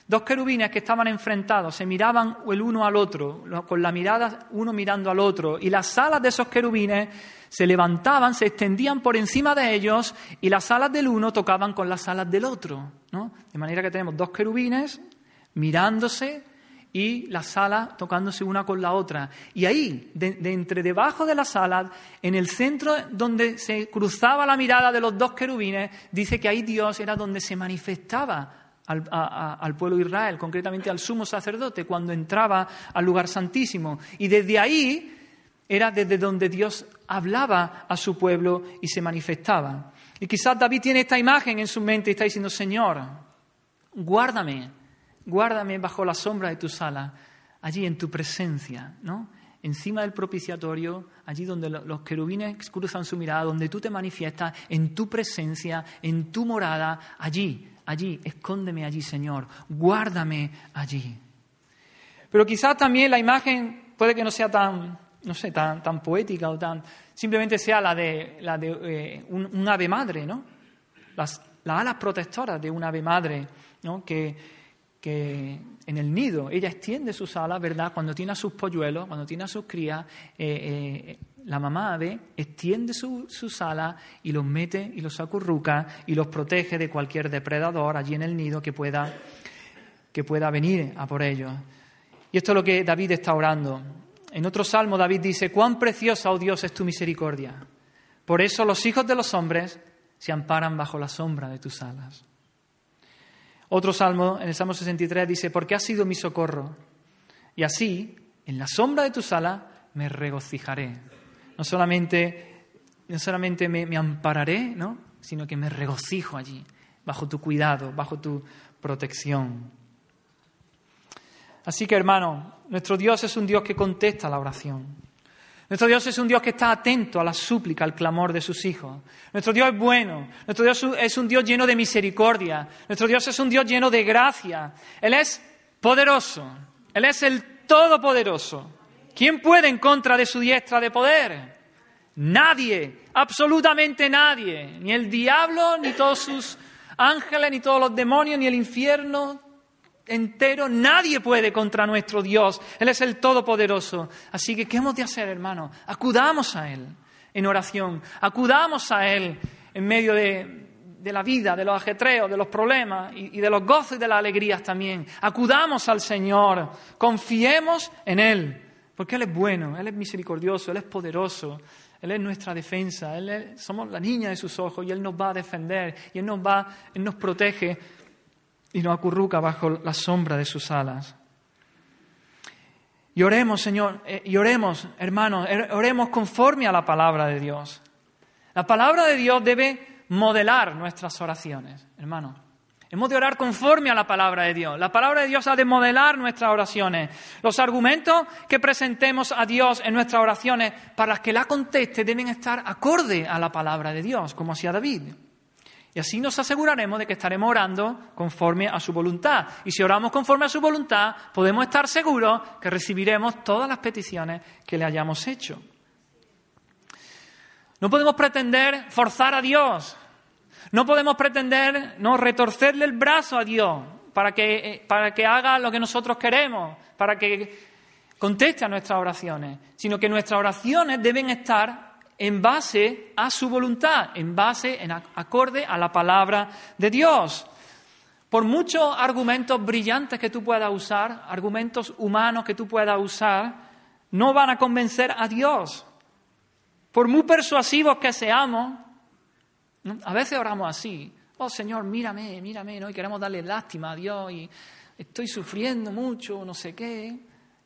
Dos querubines que estaban enfrentados, se miraban el uno al otro, con la mirada uno mirando al otro, y las alas de esos querubines se levantaban, se extendían por encima de ellos, y las alas del uno tocaban con las alas del otro. ¿no? De manera que tenemos dos querubines mirándose y las alas tocándose una con la otra. Y ahí, de, entre debajo de las alas, en el centro donde se cruzaba la mirada de los dos querubines, dice que ahí Dios era donde se manifestaba al, pueblo de Israel, concretamente al sumo sacerdote, cuando entraba al lugar santísimo. Y desde ahí era desde donde Dios hablaba a su pueblo y se manifestaba. Y quizás David tiene esta imagen en su mente y está diciendo, Señor, guárdame, guárdame bajo la sombra de tu sala, allí en tu presencia, ¿no? Encima del propiciatorio, allí donde los querubines cruzan su mirada, donde tú te manifiestas, en tu presencia, en tu morada, allí, allí, escóndeme allí, Señor, guárdame allí. Pero quizás también la imagen puede que no sea tan no sé, tan, tan poética o tan... Simplemente sea la de, la de eh, un, ave madre, ¿no? Las, las alas protectoras de un ave madre, ¿no? Que, que en el nido ella extiende sus alas, ¿verdad? Cuando tiene a sus polluelos, cuando tiene a sus crías, eh, eh, la mamá ave extiende sus alas y los mete y los acurruca y los protege de cualquier depredador allí en el nido que pueda, que pueda venir a por ellos. Y esto es lo que David está orando. En otro salmo David dice, cuán preciosa, oh Dios, es tu misericordia. Por eso los hijos de los hombres se amparan bajo la sombra de tus alas. Otro salmo, en el Salmo 63, dice, porque has sido mi socorro. Y así, en la sombra de tus alas, me regocijaré. No solamente, no solamente me, ampararé, ¿no? sino que me regocijo allí, bajo tu cuidado, bajo tu protección. Así que, hermano, nuestro Dios es un Dios que contesta la oración. Nuestro Dios es un Dios que está atento a la súplica, al clamor de sus hijos. Nuestro Dios es bueno. Nuestro Dios es un Dios lleno de misericordia. Nuestro Dios es un Dios lleno de gracia. Él es poderoso. Él es el todopoderoso. ¿Quién puede en contra de su diestra de poder? Nadie, absolutamente nadie. Ni el diablo, ni todos sus ángeles, ni todos los demonios, ni el infierno, entero, nadie puede contra nuestro Dios. Él es el Todopoderoso. Así que, ¿qué hemos de hacer, hermano? Acudamos a Él en oración, acudamos a Él en medio de, la vida, de los ajetreos, de los problemas y, y de los gozos y de las alegrías también. Acudamos al Señor, confiemos en Él, porque Él es bueno, Él es misericordioso, Él es poderoso. Él es nuestra defensa, Él somos la niña de sus ojos y Él nos va a defender y Él nos va, Él nos protege y nos acurruca bajo la sombra de sus alas. Y oremos, Señor, eh, y oremos, hermanos, er, oremos conforme a la palabra de Dios. La palabra de Dios debe modelar nuestras oraciones, hermanos. Hemos de orar conforme a la palabra de Dios. La palabra de Dios ha de modelar nuestras oraciones. Los argumentos que presentemos a Dios en nuestras oraciones para que la conteste deben estar acorde a la palabra de Dios, como hacía David. Y así nos aseguraremos de que estaremos orando conforme a su voluntad. Y si oramos conforme a su voluntad, podemos estar seguros que recibiremos todas las peticiones que le hayamos hecho. No podemos pretender forzar a Dios. No podemos pretender no retorcerle el brazo a Dios para que, eh, para que haga lo que nosotros queremos, para que conteste a nuestras oraciones, sino que nuestras oraciones deben estar en base a su voluntad, en base, en acorde a la palabra de Dios. Por muchos argumentos brillantes que tú puedas usar, argumentos humanos que tú puedas usar, no van a convencer a Dios. Por muy persuasivos que seamos, a veces oramos así, oh Señor, mírame, mírame, ¿no? y queremos darle lástima a Dios y estoy sufriendo mucho, no sé qué.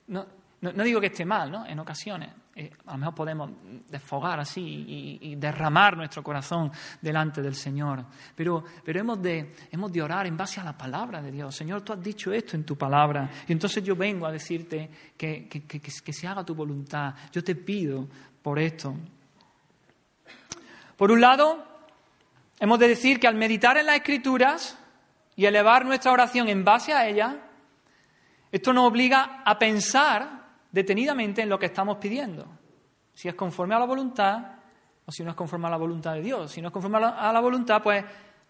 No, no digo que esté mal, ¿no? En ocasiones, eh, a lo mejor podemos desfogar así y, derramar nuestro corazón delante del Señor. Pero, pero hemos, de, hemos de orar en base a la palabra de Dios. Señor, tú has dicho esto en tu palabra. Y entonces yo vengo a decirte que, que, que se haga tu voluntad. Yo te pido por esto. Por un lado, hemos de decir que al meditar en las Escrituras y elevar nuestra oración en base a ellas, esto nos obliga a pensar detenidamente en lo que estamos pidiendo. Si es conforme a la voluntad o si no es conforme a la voluntad de Dios. Si no es conforme a la, voluntad, pues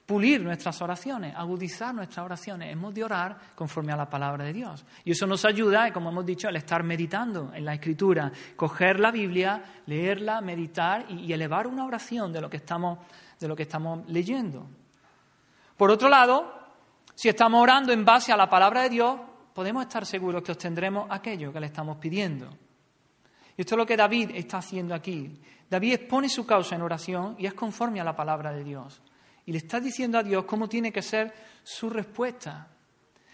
pulir nuestras oraciones, agudizar nuestras oraciones. Hemos de orar conforme a la palabra de Dios. Y eso nos ayuda, como hemos dicho, al estar meditando en la Escritura, coger la Biblia, leerla, meditar y, y elevar una oración de lo, que estamos, de lo que estamos leyendo. Por otro lado, si estamos orando en base a la palabra de Dios, podemos estar seguros que obtendremos aquello que le estamos pidiendo. Y esto es lo que David está haciendo aquí. David expone su causa en oración y es conforme a la palabra de Dios. Y le está diciendo a Dios cómo tiene que ser su respuesta.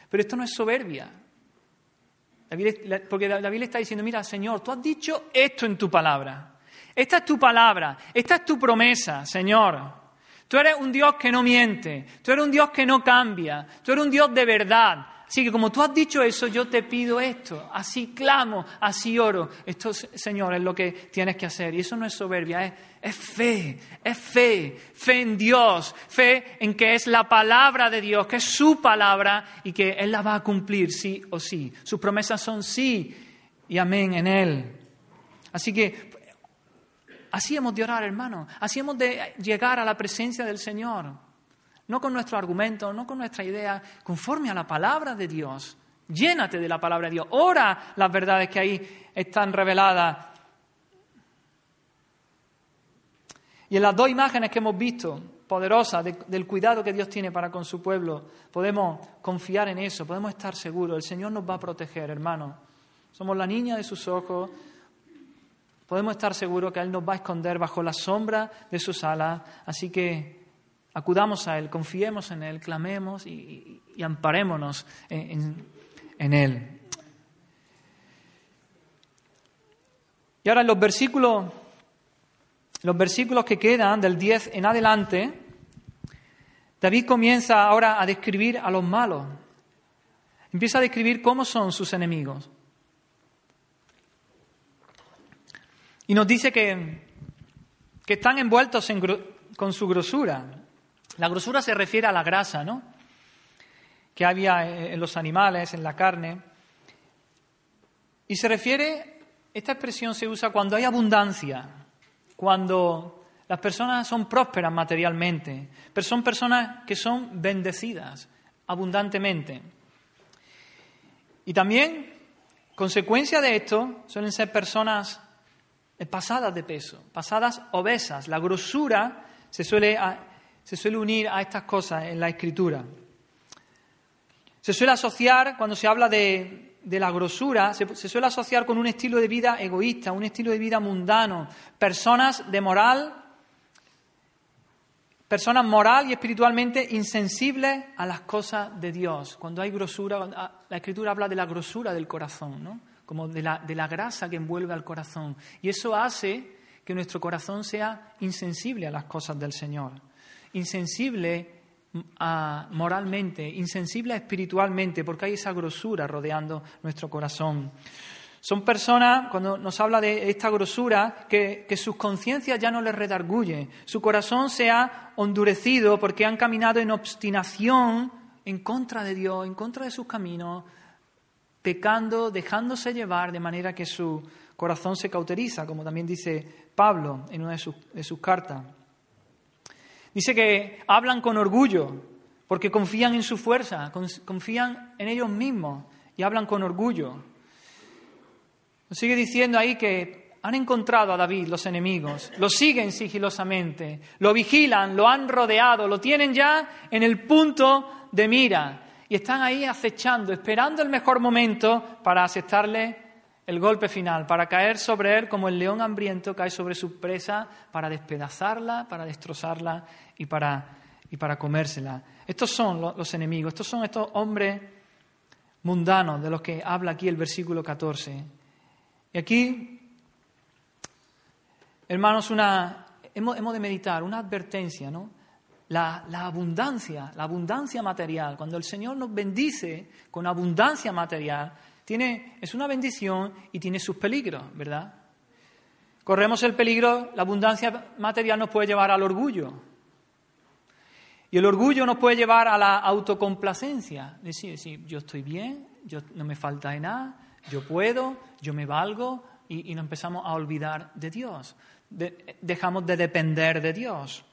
Pero esto no es soberbia. porque David le está diciendo, mira, Señor, tú has dicho esto en tu palabra. Esta es tu palabra, esta es tu promesa, Señor. Tú eres un Dios que no miente, tú eres un Dios que no cambia, tú eres un Dios de verdad, Así que como tú has dicho eso, yo te pido esto, así clamo, así oro. Esto, Señor, es lo que tienes que hacer. Y eso no es soberbia, es, fe, es fe, fe en Dios, fe en que es la palabra de Dios, que es su palabra y que Él la va a cumplir sí o sí. Sus promesas son sí y amén en Él. Así que así hemos de orar, hermano. Así hemos de llegar a la presencia del Señor. No con nuestro argumento, no con nuestra idea, conforme a la palabra de Dios. Llénate de la palabra de Dios. Ora las verdades que ahí están reveladas. Y en las dos imágenes que hemos visto, poderosas, del cuidado que Dios tiene para con su pueblo, podemos confiar en eso, podemos estar seguros. El Señor nos va a proteger, hermano. Somos la niña de sus ojos. Podemos estar seguros que Él nos va a esconder bajo la sombra de sus alas. Así que acudamos a Él, confiemos en Él, clamemos y, amparémonos en, en Él. Y ahora en los versículos, los versículos que quedan del 10 en adelante, David comienza ahora a describir a los malos. Empieza a describir cómo son sus enemigos. Y nos dice que, que están envueltos con su grosura. La grosura se refiere a la grasa, ¿no? Que había en los animales, en la carne. Y se refiere, esta expresión se usa cuando hay abundancia, cuando las personas son prósperas materialmente, pero son personas que son bendecidas abundantemente. Y también, consecuencia de esto, suelen ser personas pasadas de peso, pasadas obesas. La grosura se suele, se suele unir a estas cosas en la escritura. Se suele asociar, cuando se habla de, la grosura, se, suele asociar con un estilo de vida egoísta, un estilo de vida mundano, personas de moral, personas moral y espiritualmente insensibles a las cosas de Dios. Cuando hay grosura, la escritura habla de la grosura del corazón, ¿no? Como de la, de la grasa que envuelve al corazón. Y eso hace que nuestro corazón sea insensible a las cosas del Señor, insensible a, moralmente, insensible espiritualmente, porque hay esa grosura rodeando nuestro corazón. Son personas, cuando nos habla de esta grosura, que, que sus conciencias ya no les redarguye, su corazón se ha endurecido porque han caminado en obstinación en contra de Dios, en contra de sus caminos, pecando, dejándose llevar de manera que su corazón se cauteriza, como también dice Pablo en una de sus, cartas. Dice que hablan con orgullo, porque confían en su fuerza, confían en ellos mismos y hablan con orgullo. sigue diciendo ahí que han encontrado a David los enemigos, lo siguen sigilosamente, lo vigilan, lo han rodeado, lo tienen ya en el punto de mira y están ahí acechando, esperando el mejor momento para aceptarle el golpe final, para caer sobre él como el león hambriento cae sobre su presa, para despedazarla, para destrozarla y para, y para comérsela. Estos son los, enemigos, estos son estos hombres mundanos de los que habla aquí el versículo 14. Y aquí, hermanos, una, hemos, hemos de meditar, una advertencia, ¿no? La, abundancia, la abundancia material. Cuando el Señor nos bendice con abundancia material, tiene, es una bendición y tiene sus peligros, ¿verdad? Corremos el peligro, la abundancia material nos puede llevar al orgullo. Y el orgullo nos puede llevar a la autocomplacencia. Decir, decir yo estoy bien, yo, no me falta de nada, yo puedo, yo me valgo, y, nos empezamos a olvidar de Dios. dejamos de depender de Dios.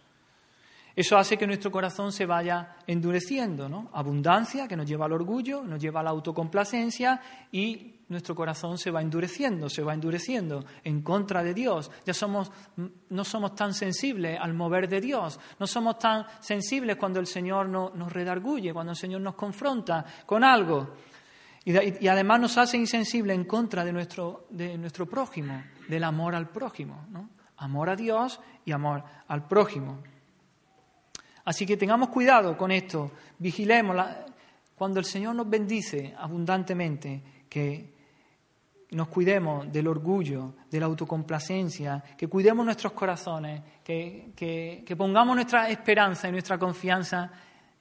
Eso hace que nuestro corazón se vaya endureciendo, ¿no? Abundancia que nos lleva al orgullo, nos lleva a la autocomplacencia y nuestro corazón se va endureciendo, se va endureciendo en contra de Dios. Ya somos, no somos tan sensibles al mover de Dios, no somos tan sensibles cuando el Señor nos redarguye, cuando el Señor nos confronta con algo. Y, además nos hace insensibles en contra de nuestro, de nuestro prójimo, del amor al prójimo, ¿no? Amor a Dios y amor al prójimo. Así que tengamos cuidado con esto, vigilemos cuando el Señor nos bendice abundantemente, que nos cuidemos del orgullo, de la autocomplacencia, que cuidemos nuestros corazones, que, pongamos nuestra esperanza y nuestra confianza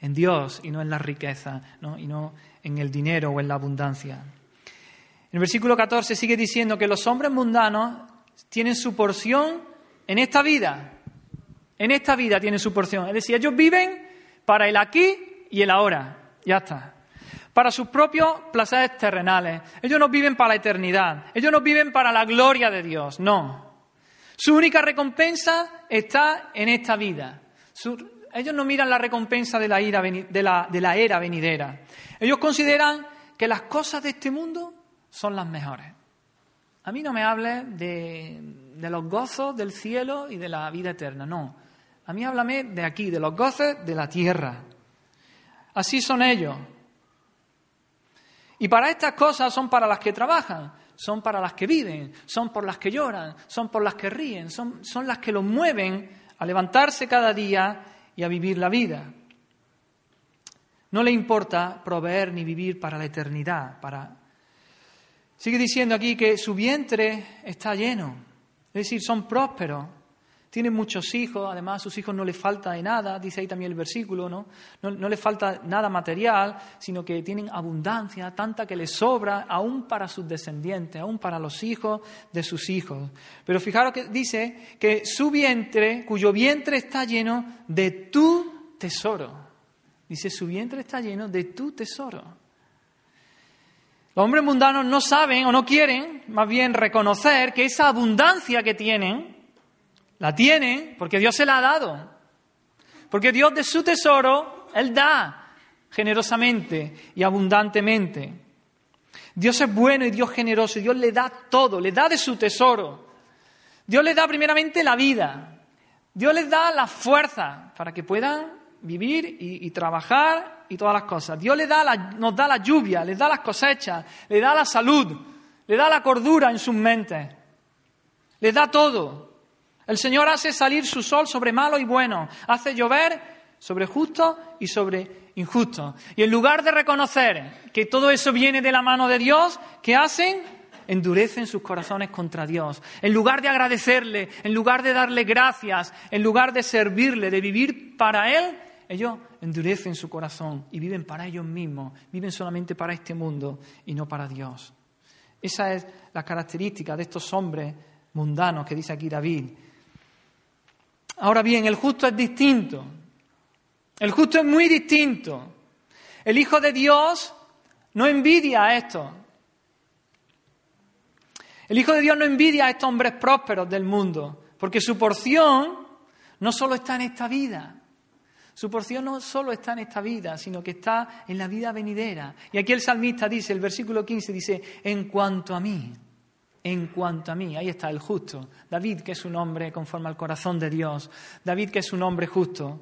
en Dios y no en la riqueza, y no en el dinero o en la abundancia. En el versículo 14 sigue diciendo que los hombres mundanos tienen su porción en esta vida, en esta vida tiene su porción. Es decir, ellos viven para el aquí y el ahora. Ya está. para sus propios placeres terrenales. Ellos no viven para la eternidad. Ellos no viven para la gloria de Dios. No. Su única recompensa está en esta vida. ellos no miran la recompensa de la, de, la, de la era venidera. Ellos consideran que las cosas de este mundo son las mejores. A mí no me hable de, de, los gozos del cielo y de la vida eterna, no. A mí háblame de aquí, de los goces de la tierra. Así son ellos. Y para estas cosas son para las que trabajan, son para las que viven, son por las que lloran, son por las que ríen, son, son las que los mueven a levantarse cada día y a vivir la vida. No le importa proveer ni vivir para la eternidad, para... Sigue diciendo aquí que su vientre está lleno, es decir, son prósperos, tienen muchos hijos, además a sus hijos no les falta de nada, dice ahí también el versículo, ¿no? ¿no? No, les falta nada material, sino que tienen abundancia, tanta que les sobra, aún para sus descendientes, aún para los hijos de sus hijos. Pero fijaros que dice que su vientre, cuyo vientre está lleno de tu tesoro. Dice, su vientre está lleno de tu tesoro. Los hombres mundanos no saben o no quieren, más bien reconocer que esa abundancia que tienen, la tiene porque Dios se la ha dado. Porque Dios de su tesoro, Él da generosamente y abundantemente. Dios es bueno y Dios generoso Dios le da todo, le da de su tesoro. Dios les da primeramente la vida. Dios les da la fuerza para que puedan vivir y, trabajar y todas las cosas. Dios les da nos da la lluvia, les da las cosechas, le da la salud, le da la cordura en sus mentes. Les da todo. El Señor hace salir su sol sobre malo y bueno, hace llover sobre justo y sobre injusto. Y en lugar de reconocer que todo eso viene de la mano de Dios, ¿qué hacen? Endurecen sus corazones contra Dios. En lugar de agradecerle, en lugar de darle gracias, en lugar de servirle, de vivir para Él, ellos endurecen su corazón y viven para ellos mismos, viven solamente para este mundo y no para Dios. Esa es la característica de estos hombres mundanos que dice aquí David, Ahora bien, el justo es distinto. El justo es muy distinto. El Hijo de Dios no envidia a esto. El Hijo de Dios no envidia a estos hombres prósperos del mundo, porque su porción no solo está en esta vida, su porción no solo está en esta vida, sino que está en la vida venidera. Y aquí el salmista dice, el versículo 15 dice, en cuanto a mí, en cuanto a mí. Ahí está el justo. David, que es un hombre conforme al corazón de Dios. David, que es un hombre justo.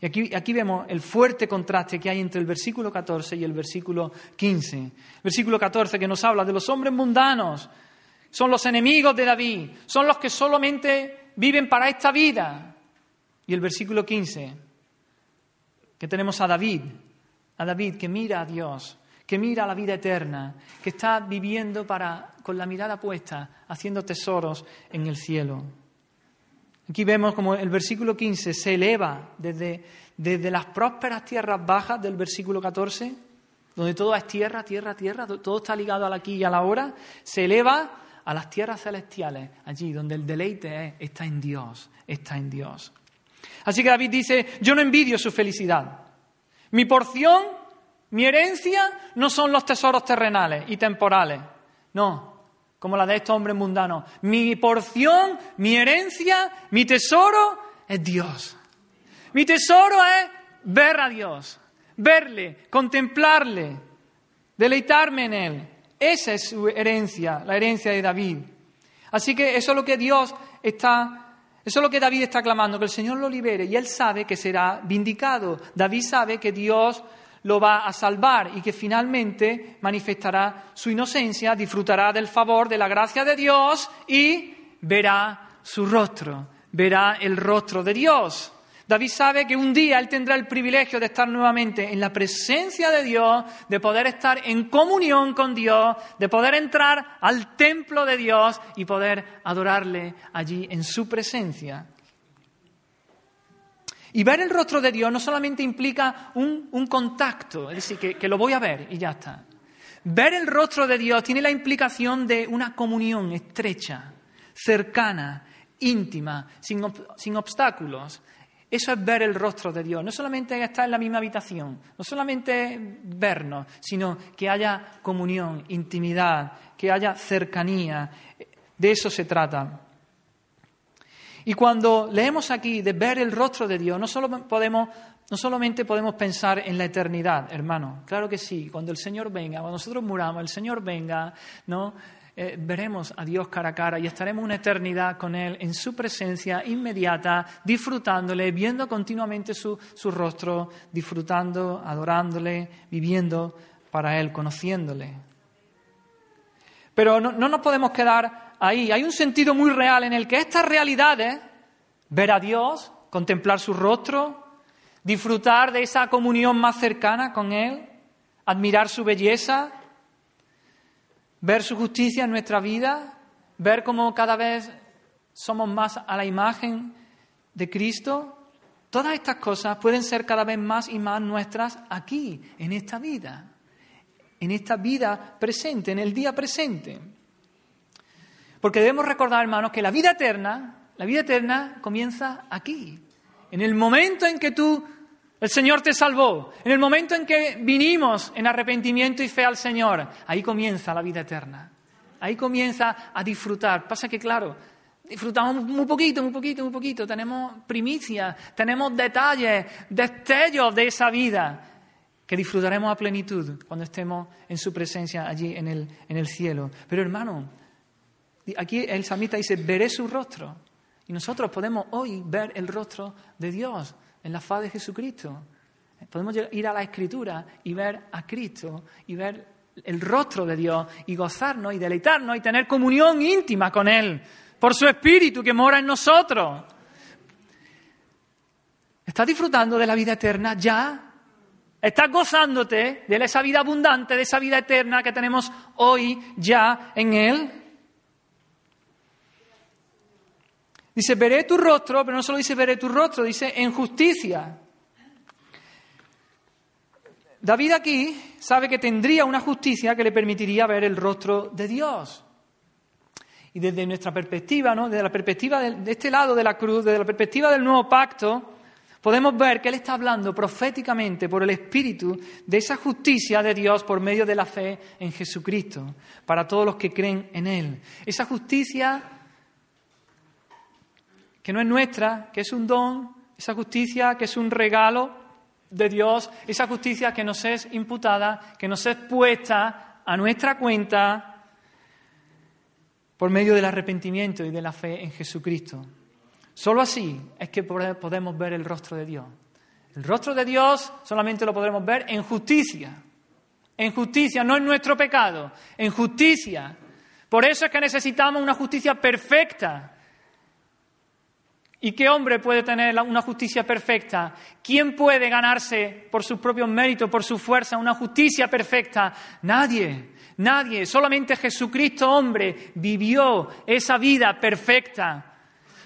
Y aquí, aquí, vemos el fuerte contraste que hay entre el versículo 14 y el versículo 15. Versículo 14 que nos habla de los hombres mundanos. Son los enemigos de David. Son los que solamente viven para esta vida. Y el versículo 15, que tenemos a David. A David que mira a Dios que mira la vida eterna, que está viviendo para, con la mirada puesta, haciendo tesoros en el cielo. Aquí vemos como el versículo 15 se eleva desde, desde las prósperas tierras bajas del versículo 14, donde todo es tierra, tierra, tierra, todo está ligado al aquí y a la hora, se eleva a las tierras celestiales, allí donde el deleite está en Dios, está en Dios. Así que David dice, yo no envidio su felicidad. Mi porción mi herencia no son los tesoros terrenales y temporales, no, como la de estos hombres mundanos. Mi porción, mi herencia, mi tesoro es Dios. Mi tesoro es ver a Dios, verle, contemplarle, deleitarme en Él. Esa es su herencia, la herencia de David. Así que eso es lo que Dios está, eso es lo que David está clamando, que el Señor lo libere y él sabe que será vindicado. David sabe que Dios lo va a salvar y que finalmente manifestará su inocencia, disfrutará del favor, de la gracia de Dios y verá su rostro, verá el rostro de Dios. David sabe que un día él tendrá el privilegio de estar nuevamente en la presencia de Dios, de poder estar en comunión con Dios, de poder entrar al templo de Dios y poder adorarle allí en su presencia. Y ver el rostro de Dios no solamente implica un, contacto, es decir, que, lo voy a ver y ya está. Ver el rostro de Dios tiene la implicación de una comunión estrecha, cercana, íntima, sin, sin obstáculos. Eso es ver el rostro de Dios. No solamente estar en la misma habitación, no solamente vernos, sino que haya comunión, intimidad, que haya cercanía. De eso se trata. Y cuando leemos aquí de ver el rostro de Dios, no, solo podemos, no solamente podemos pensar en la eternidad, hermano. Claro que sí, cuando el Señor venga, cuando nosotros muramos, el Señor venga, ¿no? Eh, veremos a Dios cara a cara y estaremos una eternidad con Él en su presencia inmediata, disfrutándole, viendo continuamente su, su rostro, disfrutando, adorándole, viviendo para Él, conociéndole. Pero no, no nos podemos quedar ahí. Hay un sentido muy real en el que estas realidades, ver a Dios, contemplar su rostro, disfrutar de esa comunión más cercana con Él, admirar su belleza, ver su justicia en nuestra vida, ver cómo cada vez somos más a la imagen de Cristo, todas estas cosas pueden ser cada vez más y más nuestras aquí, en esta vida, en esta vida presente, en el día presente. Porque debemos recordar, hermanos, que la vida eterna, la vida eterna comienza aquí, en el momento en que tú el Señor te salvó. En el momento en que vinimos en arrepentimiento y fe al Señor, ahí comienza la vida eterna. Ahí comienza a disfrutar. Pasa que, claro, disfrutamos muy poquito, muy poquito, muy poquito. Tenemos primicias, tenemos detalles, destellos de esa vida que disfrutaremos a plenitud cuando estemos en su presencia allí en el, en el cielo. Pero hermano, aquí el samita dice, veré su rostro. Y nosotros podemos hoy ver el rostro de Dios en la faz de Jesucristo. Podemos ir a la Escritura y ver a Cristo y ver el rostro de Dios y gozarnos y deleitarnos y tener comunión íntima con Él por su Espíritu que mora en nosotros. ¿Estás disfrutando de la vida eterna ya? ¿Estás gozándote de esa vida abundante, de esa vida eterna que tenemos hoy ya en Él? Dice, veré tu rostro, pero no solo dice veré tu rostro, dice en justicia. David aquí sabe que tendría una justicia que le permitiría ver el rostro de Dios. Y desde nuestra perspectiva, ¿no? desde la perspectiva de, este lado de la cruz, desde la perspectiva del nuevo pacto, podemos ver que Él está hablando proféticamente por el Espíritu de esa justicia de Dios por medio de la fe en Jesucristo, para todos los que creen en Él. Esa justicia que no es nuestra, que es un don, esa justicia que es un regalo de Dios, esa justicia que nos es imputada, que nos es puesta a nuestra cuenta por medio del arrepentimiento y de la fe en Jesucristo. Solo así es que podemos ver el rostro de Dios. El rostro de Dios solamente lo podremos ver en justicia. En justicia, no en nuestro pecado, en justicia. Por eso es que necesitamos una justicia perfecta, ¿Y qué hombre puede tener una justicia perfecta? ¿Quién puede ganarse por sus propios méritos, por su fuerza, una justicia perfecta? Nadie, nadie. Solamente Jesucristo, hombre, vivió esa vida perfecta.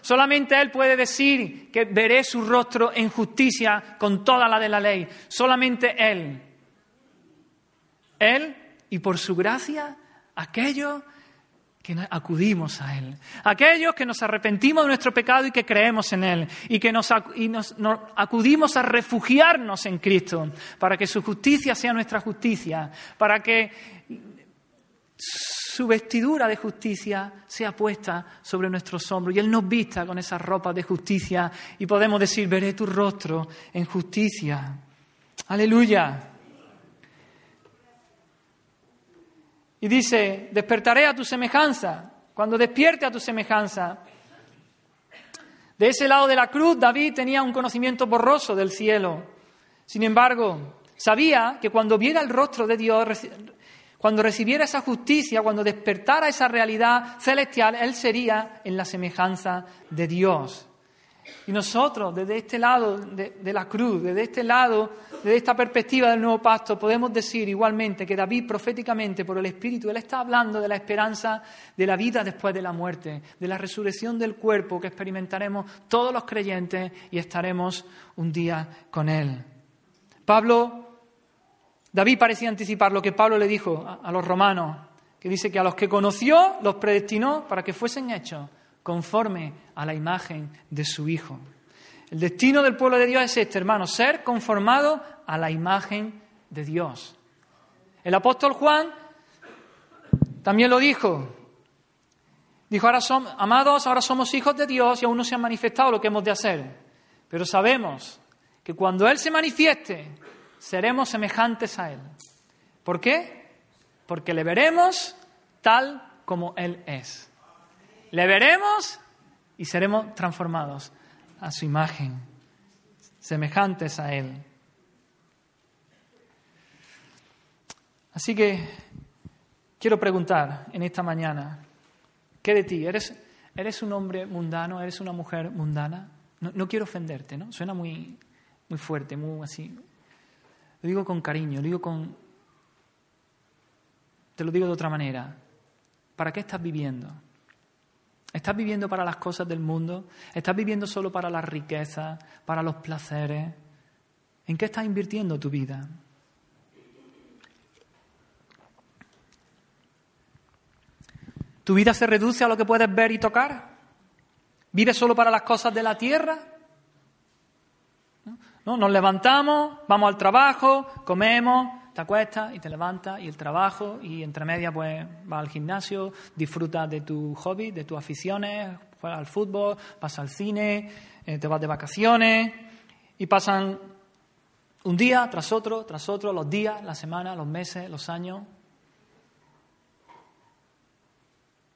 Solamente Él puede decir que veré su rostro en justicia con toda la de la ley. Solamente Él. Él, y por su gracia, aquellos que acudimos a Él. Aquellos que nos arrepentimos de nuestro pecado y que creemos en Él. Y que nos, acudimos a refugiarnos en Cristo para que su justicia sea nuestra justicia. Para que su vestidura de justicia sea puesta sobre nuestros hombros y Él nos vista con esa ropa de justicia y podemos decir, veré tu rostro en justicia. Aleluya. Y dice, despertaré a tu semejanza. Cuando despierte a tu semejanza. De ese lado de la cruz, David tenía un conocimiento borroso del cielo. Sin embargo, sabía que cuando viera el rostro de Dios, cuando recibiera esa justicia, cuando despertara esa realidad celestial, él sería en la semejanza de Dios. Y nosotros, desde este lado de, la cruz, desde este lado, desde esta perspectiva del nuevo pacto, podemos decir igualmente que David proféticamente, por el Espíritu, él está hablando de la esperanza de la vida después de la muerte, de la resurrección del cuerpo que experimentaremos todos los creyentes y estaremos un día con él. Pablo, David parecía anticipar lo que Pablo le dijo a, a los romanos, que dice que a los que conoció los predestinó para que fuesen hechos conforme a la imagen de su Hijo. El destino del pueblo de Dios es este, hermano, ser conformado a la imagen de Dios. El apóstol Juan también lo dijo. Dijo, ahora somos, amados, ahora somos hijos de Dios y aún no se ha manifestado lo que hemos de hacer. Pero sabemos que cuando Él se manifieste, seremos semejantes a Él. ¿Por qué? Porque le veremos tal como Él es. Le veremos y seremos transformados a su imagen, semejantes a Él. Así que quiero preguntar en esta mañana, ¿qué de ti? ¿Eres, ¿Eres un hombre mundano? ¿Eres una mujer mundana? No, quiero ofenderte, ¿no? Suena muy, muy fuerte, muy así. Lo digo con cariño, lo digo con... Te lo digo de otra manera. ¿Para qué estás viviendo? ¿Estás viviendo para las cosas del mundo? ¿Estás viviendo solo para las riquezas, para los placeres? ¿En qué estás invirtiendo tu vida? ¿Tu vida se reduce a lo que puedes ver y tocar? ¿Vives solo para las cosas de la tierra? ¿No? Nos levantamos, vamos al trabajo, comemos, te acuestas y te levantas y el trabajo y entre medias pues vas al gimnasio, disfrutas de tu hobby, de tus aficiones, juegas al fútbol, vas al cine, eh, te vas de vacaciones y pasan un día tras otro, tras otro, los días, las semanas, los meses, los años.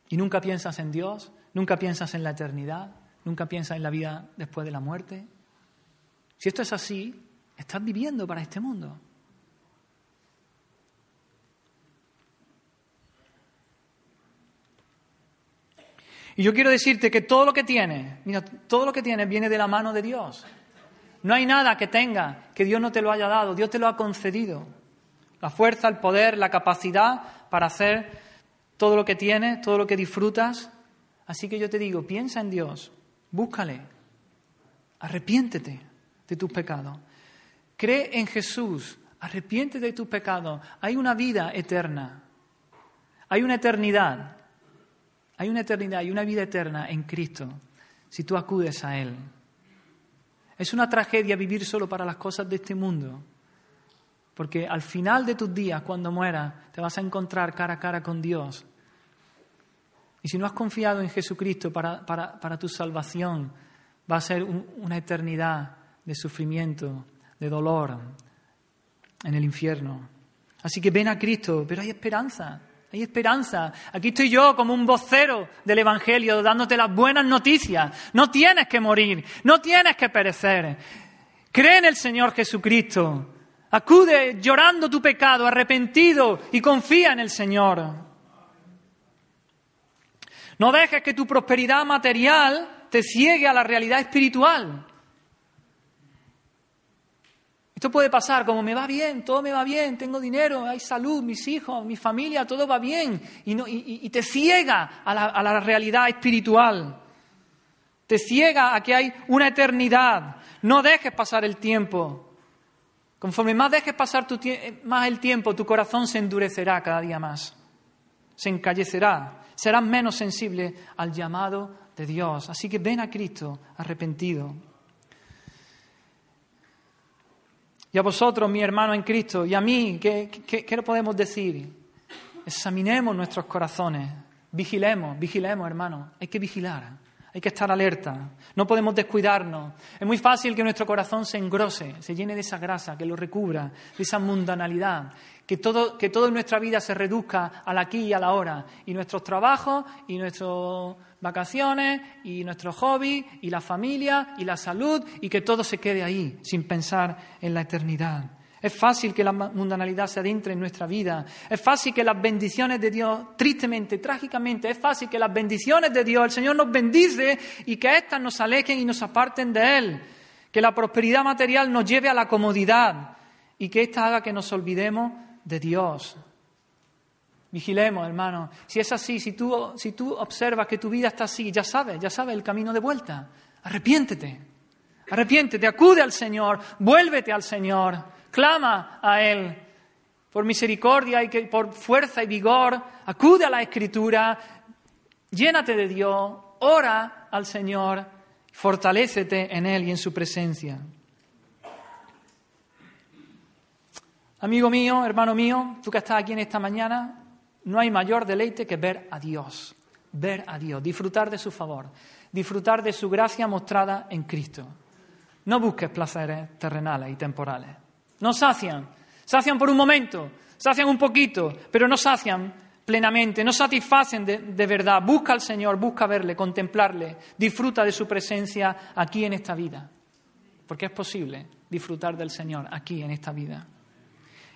Y nunca piensas en Dios, nunca piensas en la eternidad, nunca piensas en la vida después de la muerte. Si esto es así, estás viviendo para este mundo. Y yo quiero decirte que todo lo que tienes, mira, todo lo que tienes viene de la mano de Dios. No hay nada que tenga que Dios no te lo haya dado, Dios te lo ha concedido. La fuerza, el poder, la capacidad para hacer todo lo que tienes, todo lo que disfrutas. Así que yo te digo, piensa en Dios, búscale, arrepiéntete de tus pecados. Cree en Jesús, arrepiéntete de tus pecados. Hay una vida eterna, hay una eternidad, hay una eternidad, hay una vida eterna en Cristo si tú acudes a Él. Es una tragedia vivir solo para las cosas de este mundo, porque al final de tus días, cuando mueras, te vas a encontrar cara a cara con Dios. Y si no has confiado en Jesucristo para, para, tu salvación, va a ser una eternidad de sufrimiento, de dolor en el infierno. Así que ven a Cristo, pero hay esperanza, hay esperanza. Aquí estoy yo como un vocero del Evangelio dándote las buenas noticias. No tienes que morir, no tienes que perecer. Cree en el Señor Jesucristo. Acude llorando tu pecado, arrepentido y confía en el Señor. No dejes que tu prosperidad material te ciegue a la realidad espiritual. Esto puede pasar como me va bien, todo me va bien, tengo dinero, hay salud, mis hijos, mi familia, todo va bien, y, te ciega a la, a la realidad espiritual. Te ciega a que hay una eternidad. No dejes pasar el tiempo. Conforme más dejes pasar tu más el tiempo, tu corazón se endurecerá cada día más. Se encallecerá. Serás menos sensible al llamado de Dios. Así que ven a Cristo arrepentido. Y a vosotros, mi hermano en Cristo, y a mí, ¿qué, qué, podemos decir? Examinemos nuestros corazones, vigilemos, vigilemos, hermano. Hay que vigilar, hay que estar alerta, no podemos descuidarnos. Es muy fácil que nuestro corazón se engrose, se llene de esa grasa, que lo recubra, de esa mundanalidad, que todo, toda nuestra vida se reduzca al aquí y a la hora, y nuestros trabajos, y nuestras vacaciones, y nuestros hobbies, y la familia, y la salud, y que todo se quede ahí, sin pensar en la eternidad. Es fácil que la mundanalidad se adentre en nuestra vida. Es fácil que las bendiciones de Dios, tristemente, trágicamente, es fácil que las bendiciones de Dios, el Señor nos bendice y que éstas nos alejen y nos aparten de Él. Que la prosperidad material nos lleve a la comodidad y que ésta haga que nos olvidemos de Dios. Vigilemos, hermano. Si es así, si tú, si tú observas que tu vida está así, ya sabes, ya sabes el camino de vuelta. Arrepiéntete. Arrepiéntete, acude al Señor, vuélvete al Señor, clama a Él por misericordia y que, por fuerza y vigor, acude a la Escritura, llénate de Dios, ora al Señor Fortalécete en Él y en su presencia. Amigo mío, hermano mío, tú que estás aquí en esta mañana, no hay mayor deleite que ver a Dios, ver a Dios, disfrutar de su favor, disfrutar de su gracia mostrada en Cristo. No busques placeres terrenales y temporales. No sacian, sacian por un momento, sacian un poquito, pero no sacian plenamente, no satisfacen de, de, verdad. Busca al Señor, busca verle, contemplarle, disfruta de su presencia aquí en esta vida. Porque es posible disfrutar del Señor aquí en esta vida.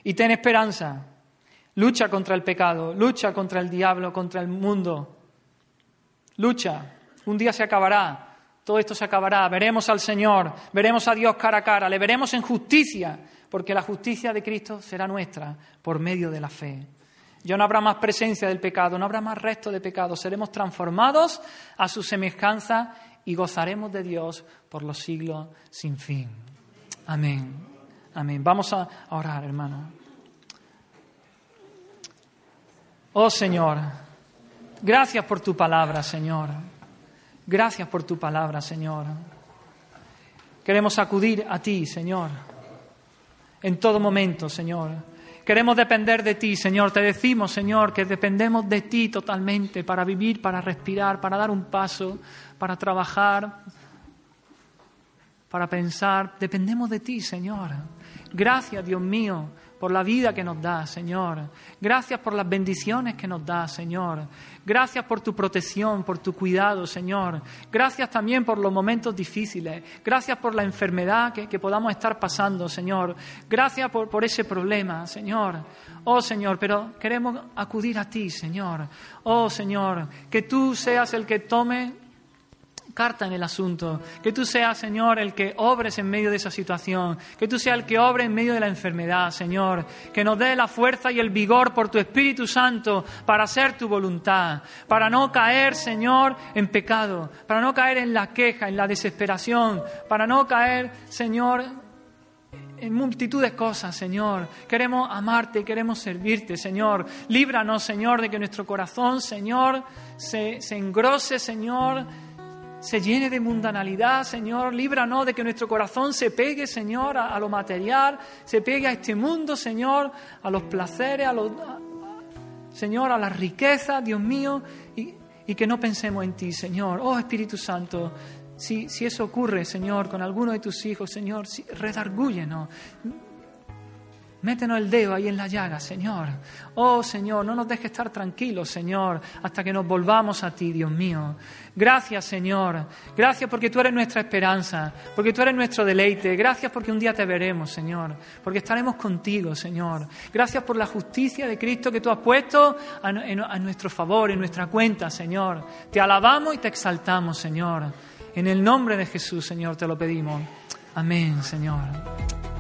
Y ten esperanza, lucha contra el pecado, lucha contra el diablo, contra el mundo. Lucha, un día se acabará, todo esto se acabará, veremos al Señor, veremos a Dios cara a cara, le veremos en justicia, porque la justicia de Cristo será nuestra por medio de la fe. Ya no habrá más presencia del pecado, no habrá más resto de pecado. Seremos transformados a su semejanza y gozaremos de Dios por los siglos sin fin. Amén. Amén. Vamos a orar, hermano. Oh Señor, gracias por tu palabra, Señor. Gracias por tu palabra, Señor. Queremos acudir a ti, Señor, en todo momento, Señor Queremos depender de ti, Señor. Te decimos, Señor, que dependemos de ti totalmente para vivir, para respirar, para dar un paso, para trabajar, para pensar. Dependemos de ti, Señor. Gracias, Dios mío, por la vida que nos da, Señor. Gracias por las bendiciones que nos da, Señor. Gracias por tu protección, por tu cuidado, Señor. Gracias también por los momentos difíciles. Gracias por la enfermedad que, podamos estar pasando, Señor. Gracias por, por ese problema, Señor. Oh, Señor, pero queremos acudir a ti, Señor. Oh, Señor, que tú seas el que tome carta en el asunto. Que tú seas, Señor, el que obres en medio de esa situación. Que tú seas el que obre en medio de la enfermedad, Señor. Que nos dé la fuerza y el vigor por tu Espíritu Santo para hacer tu voluntad. Para no caer, Señor, en pecado. Para no caer en la queja, en la desesperación. Para no caer, Señor, en multitud de cosas, Señor. Queremos amarte, queremos servirte, Señor. Líbranos, Señor, de que nuestro corazón, Señor, se, se engrose, Señor se llene de mundanalidad, Señor. Líbranos de que nuestro corazón se pegue, Señor, a, lo material, se pegue a este mundo, Señor, a los placeres, a los, Señor, a las riquezas, Dios mío, y, y, que no pensemos en ti, Señor. Oh Espíritu Santo, si, si eso ocurre, Señor, con alguno de tus hijos, Señor, si, redargúyenos. Métenos el dedo ahí en la llaga, Señor. Oh, Señor, no nos dejes estar tranquilos, Señor, hasta que nos volvamos a ti, Dios mío. Gracias, Señor. Gracias porque tú eres nuestra esperanza, porque tú eres nuestro deleite. Gracias porque un día te veremos, Señor, porque estaremos contigo, Señor. Gracias por la justicia de Cristo que tú has puesto a, a nuestro favor, en nuestra cuenta, Señor. Te alabamos y te exaltamos, Señor. En el nombre de Jesús, Señor, te lo pedimos. Amén, Señor.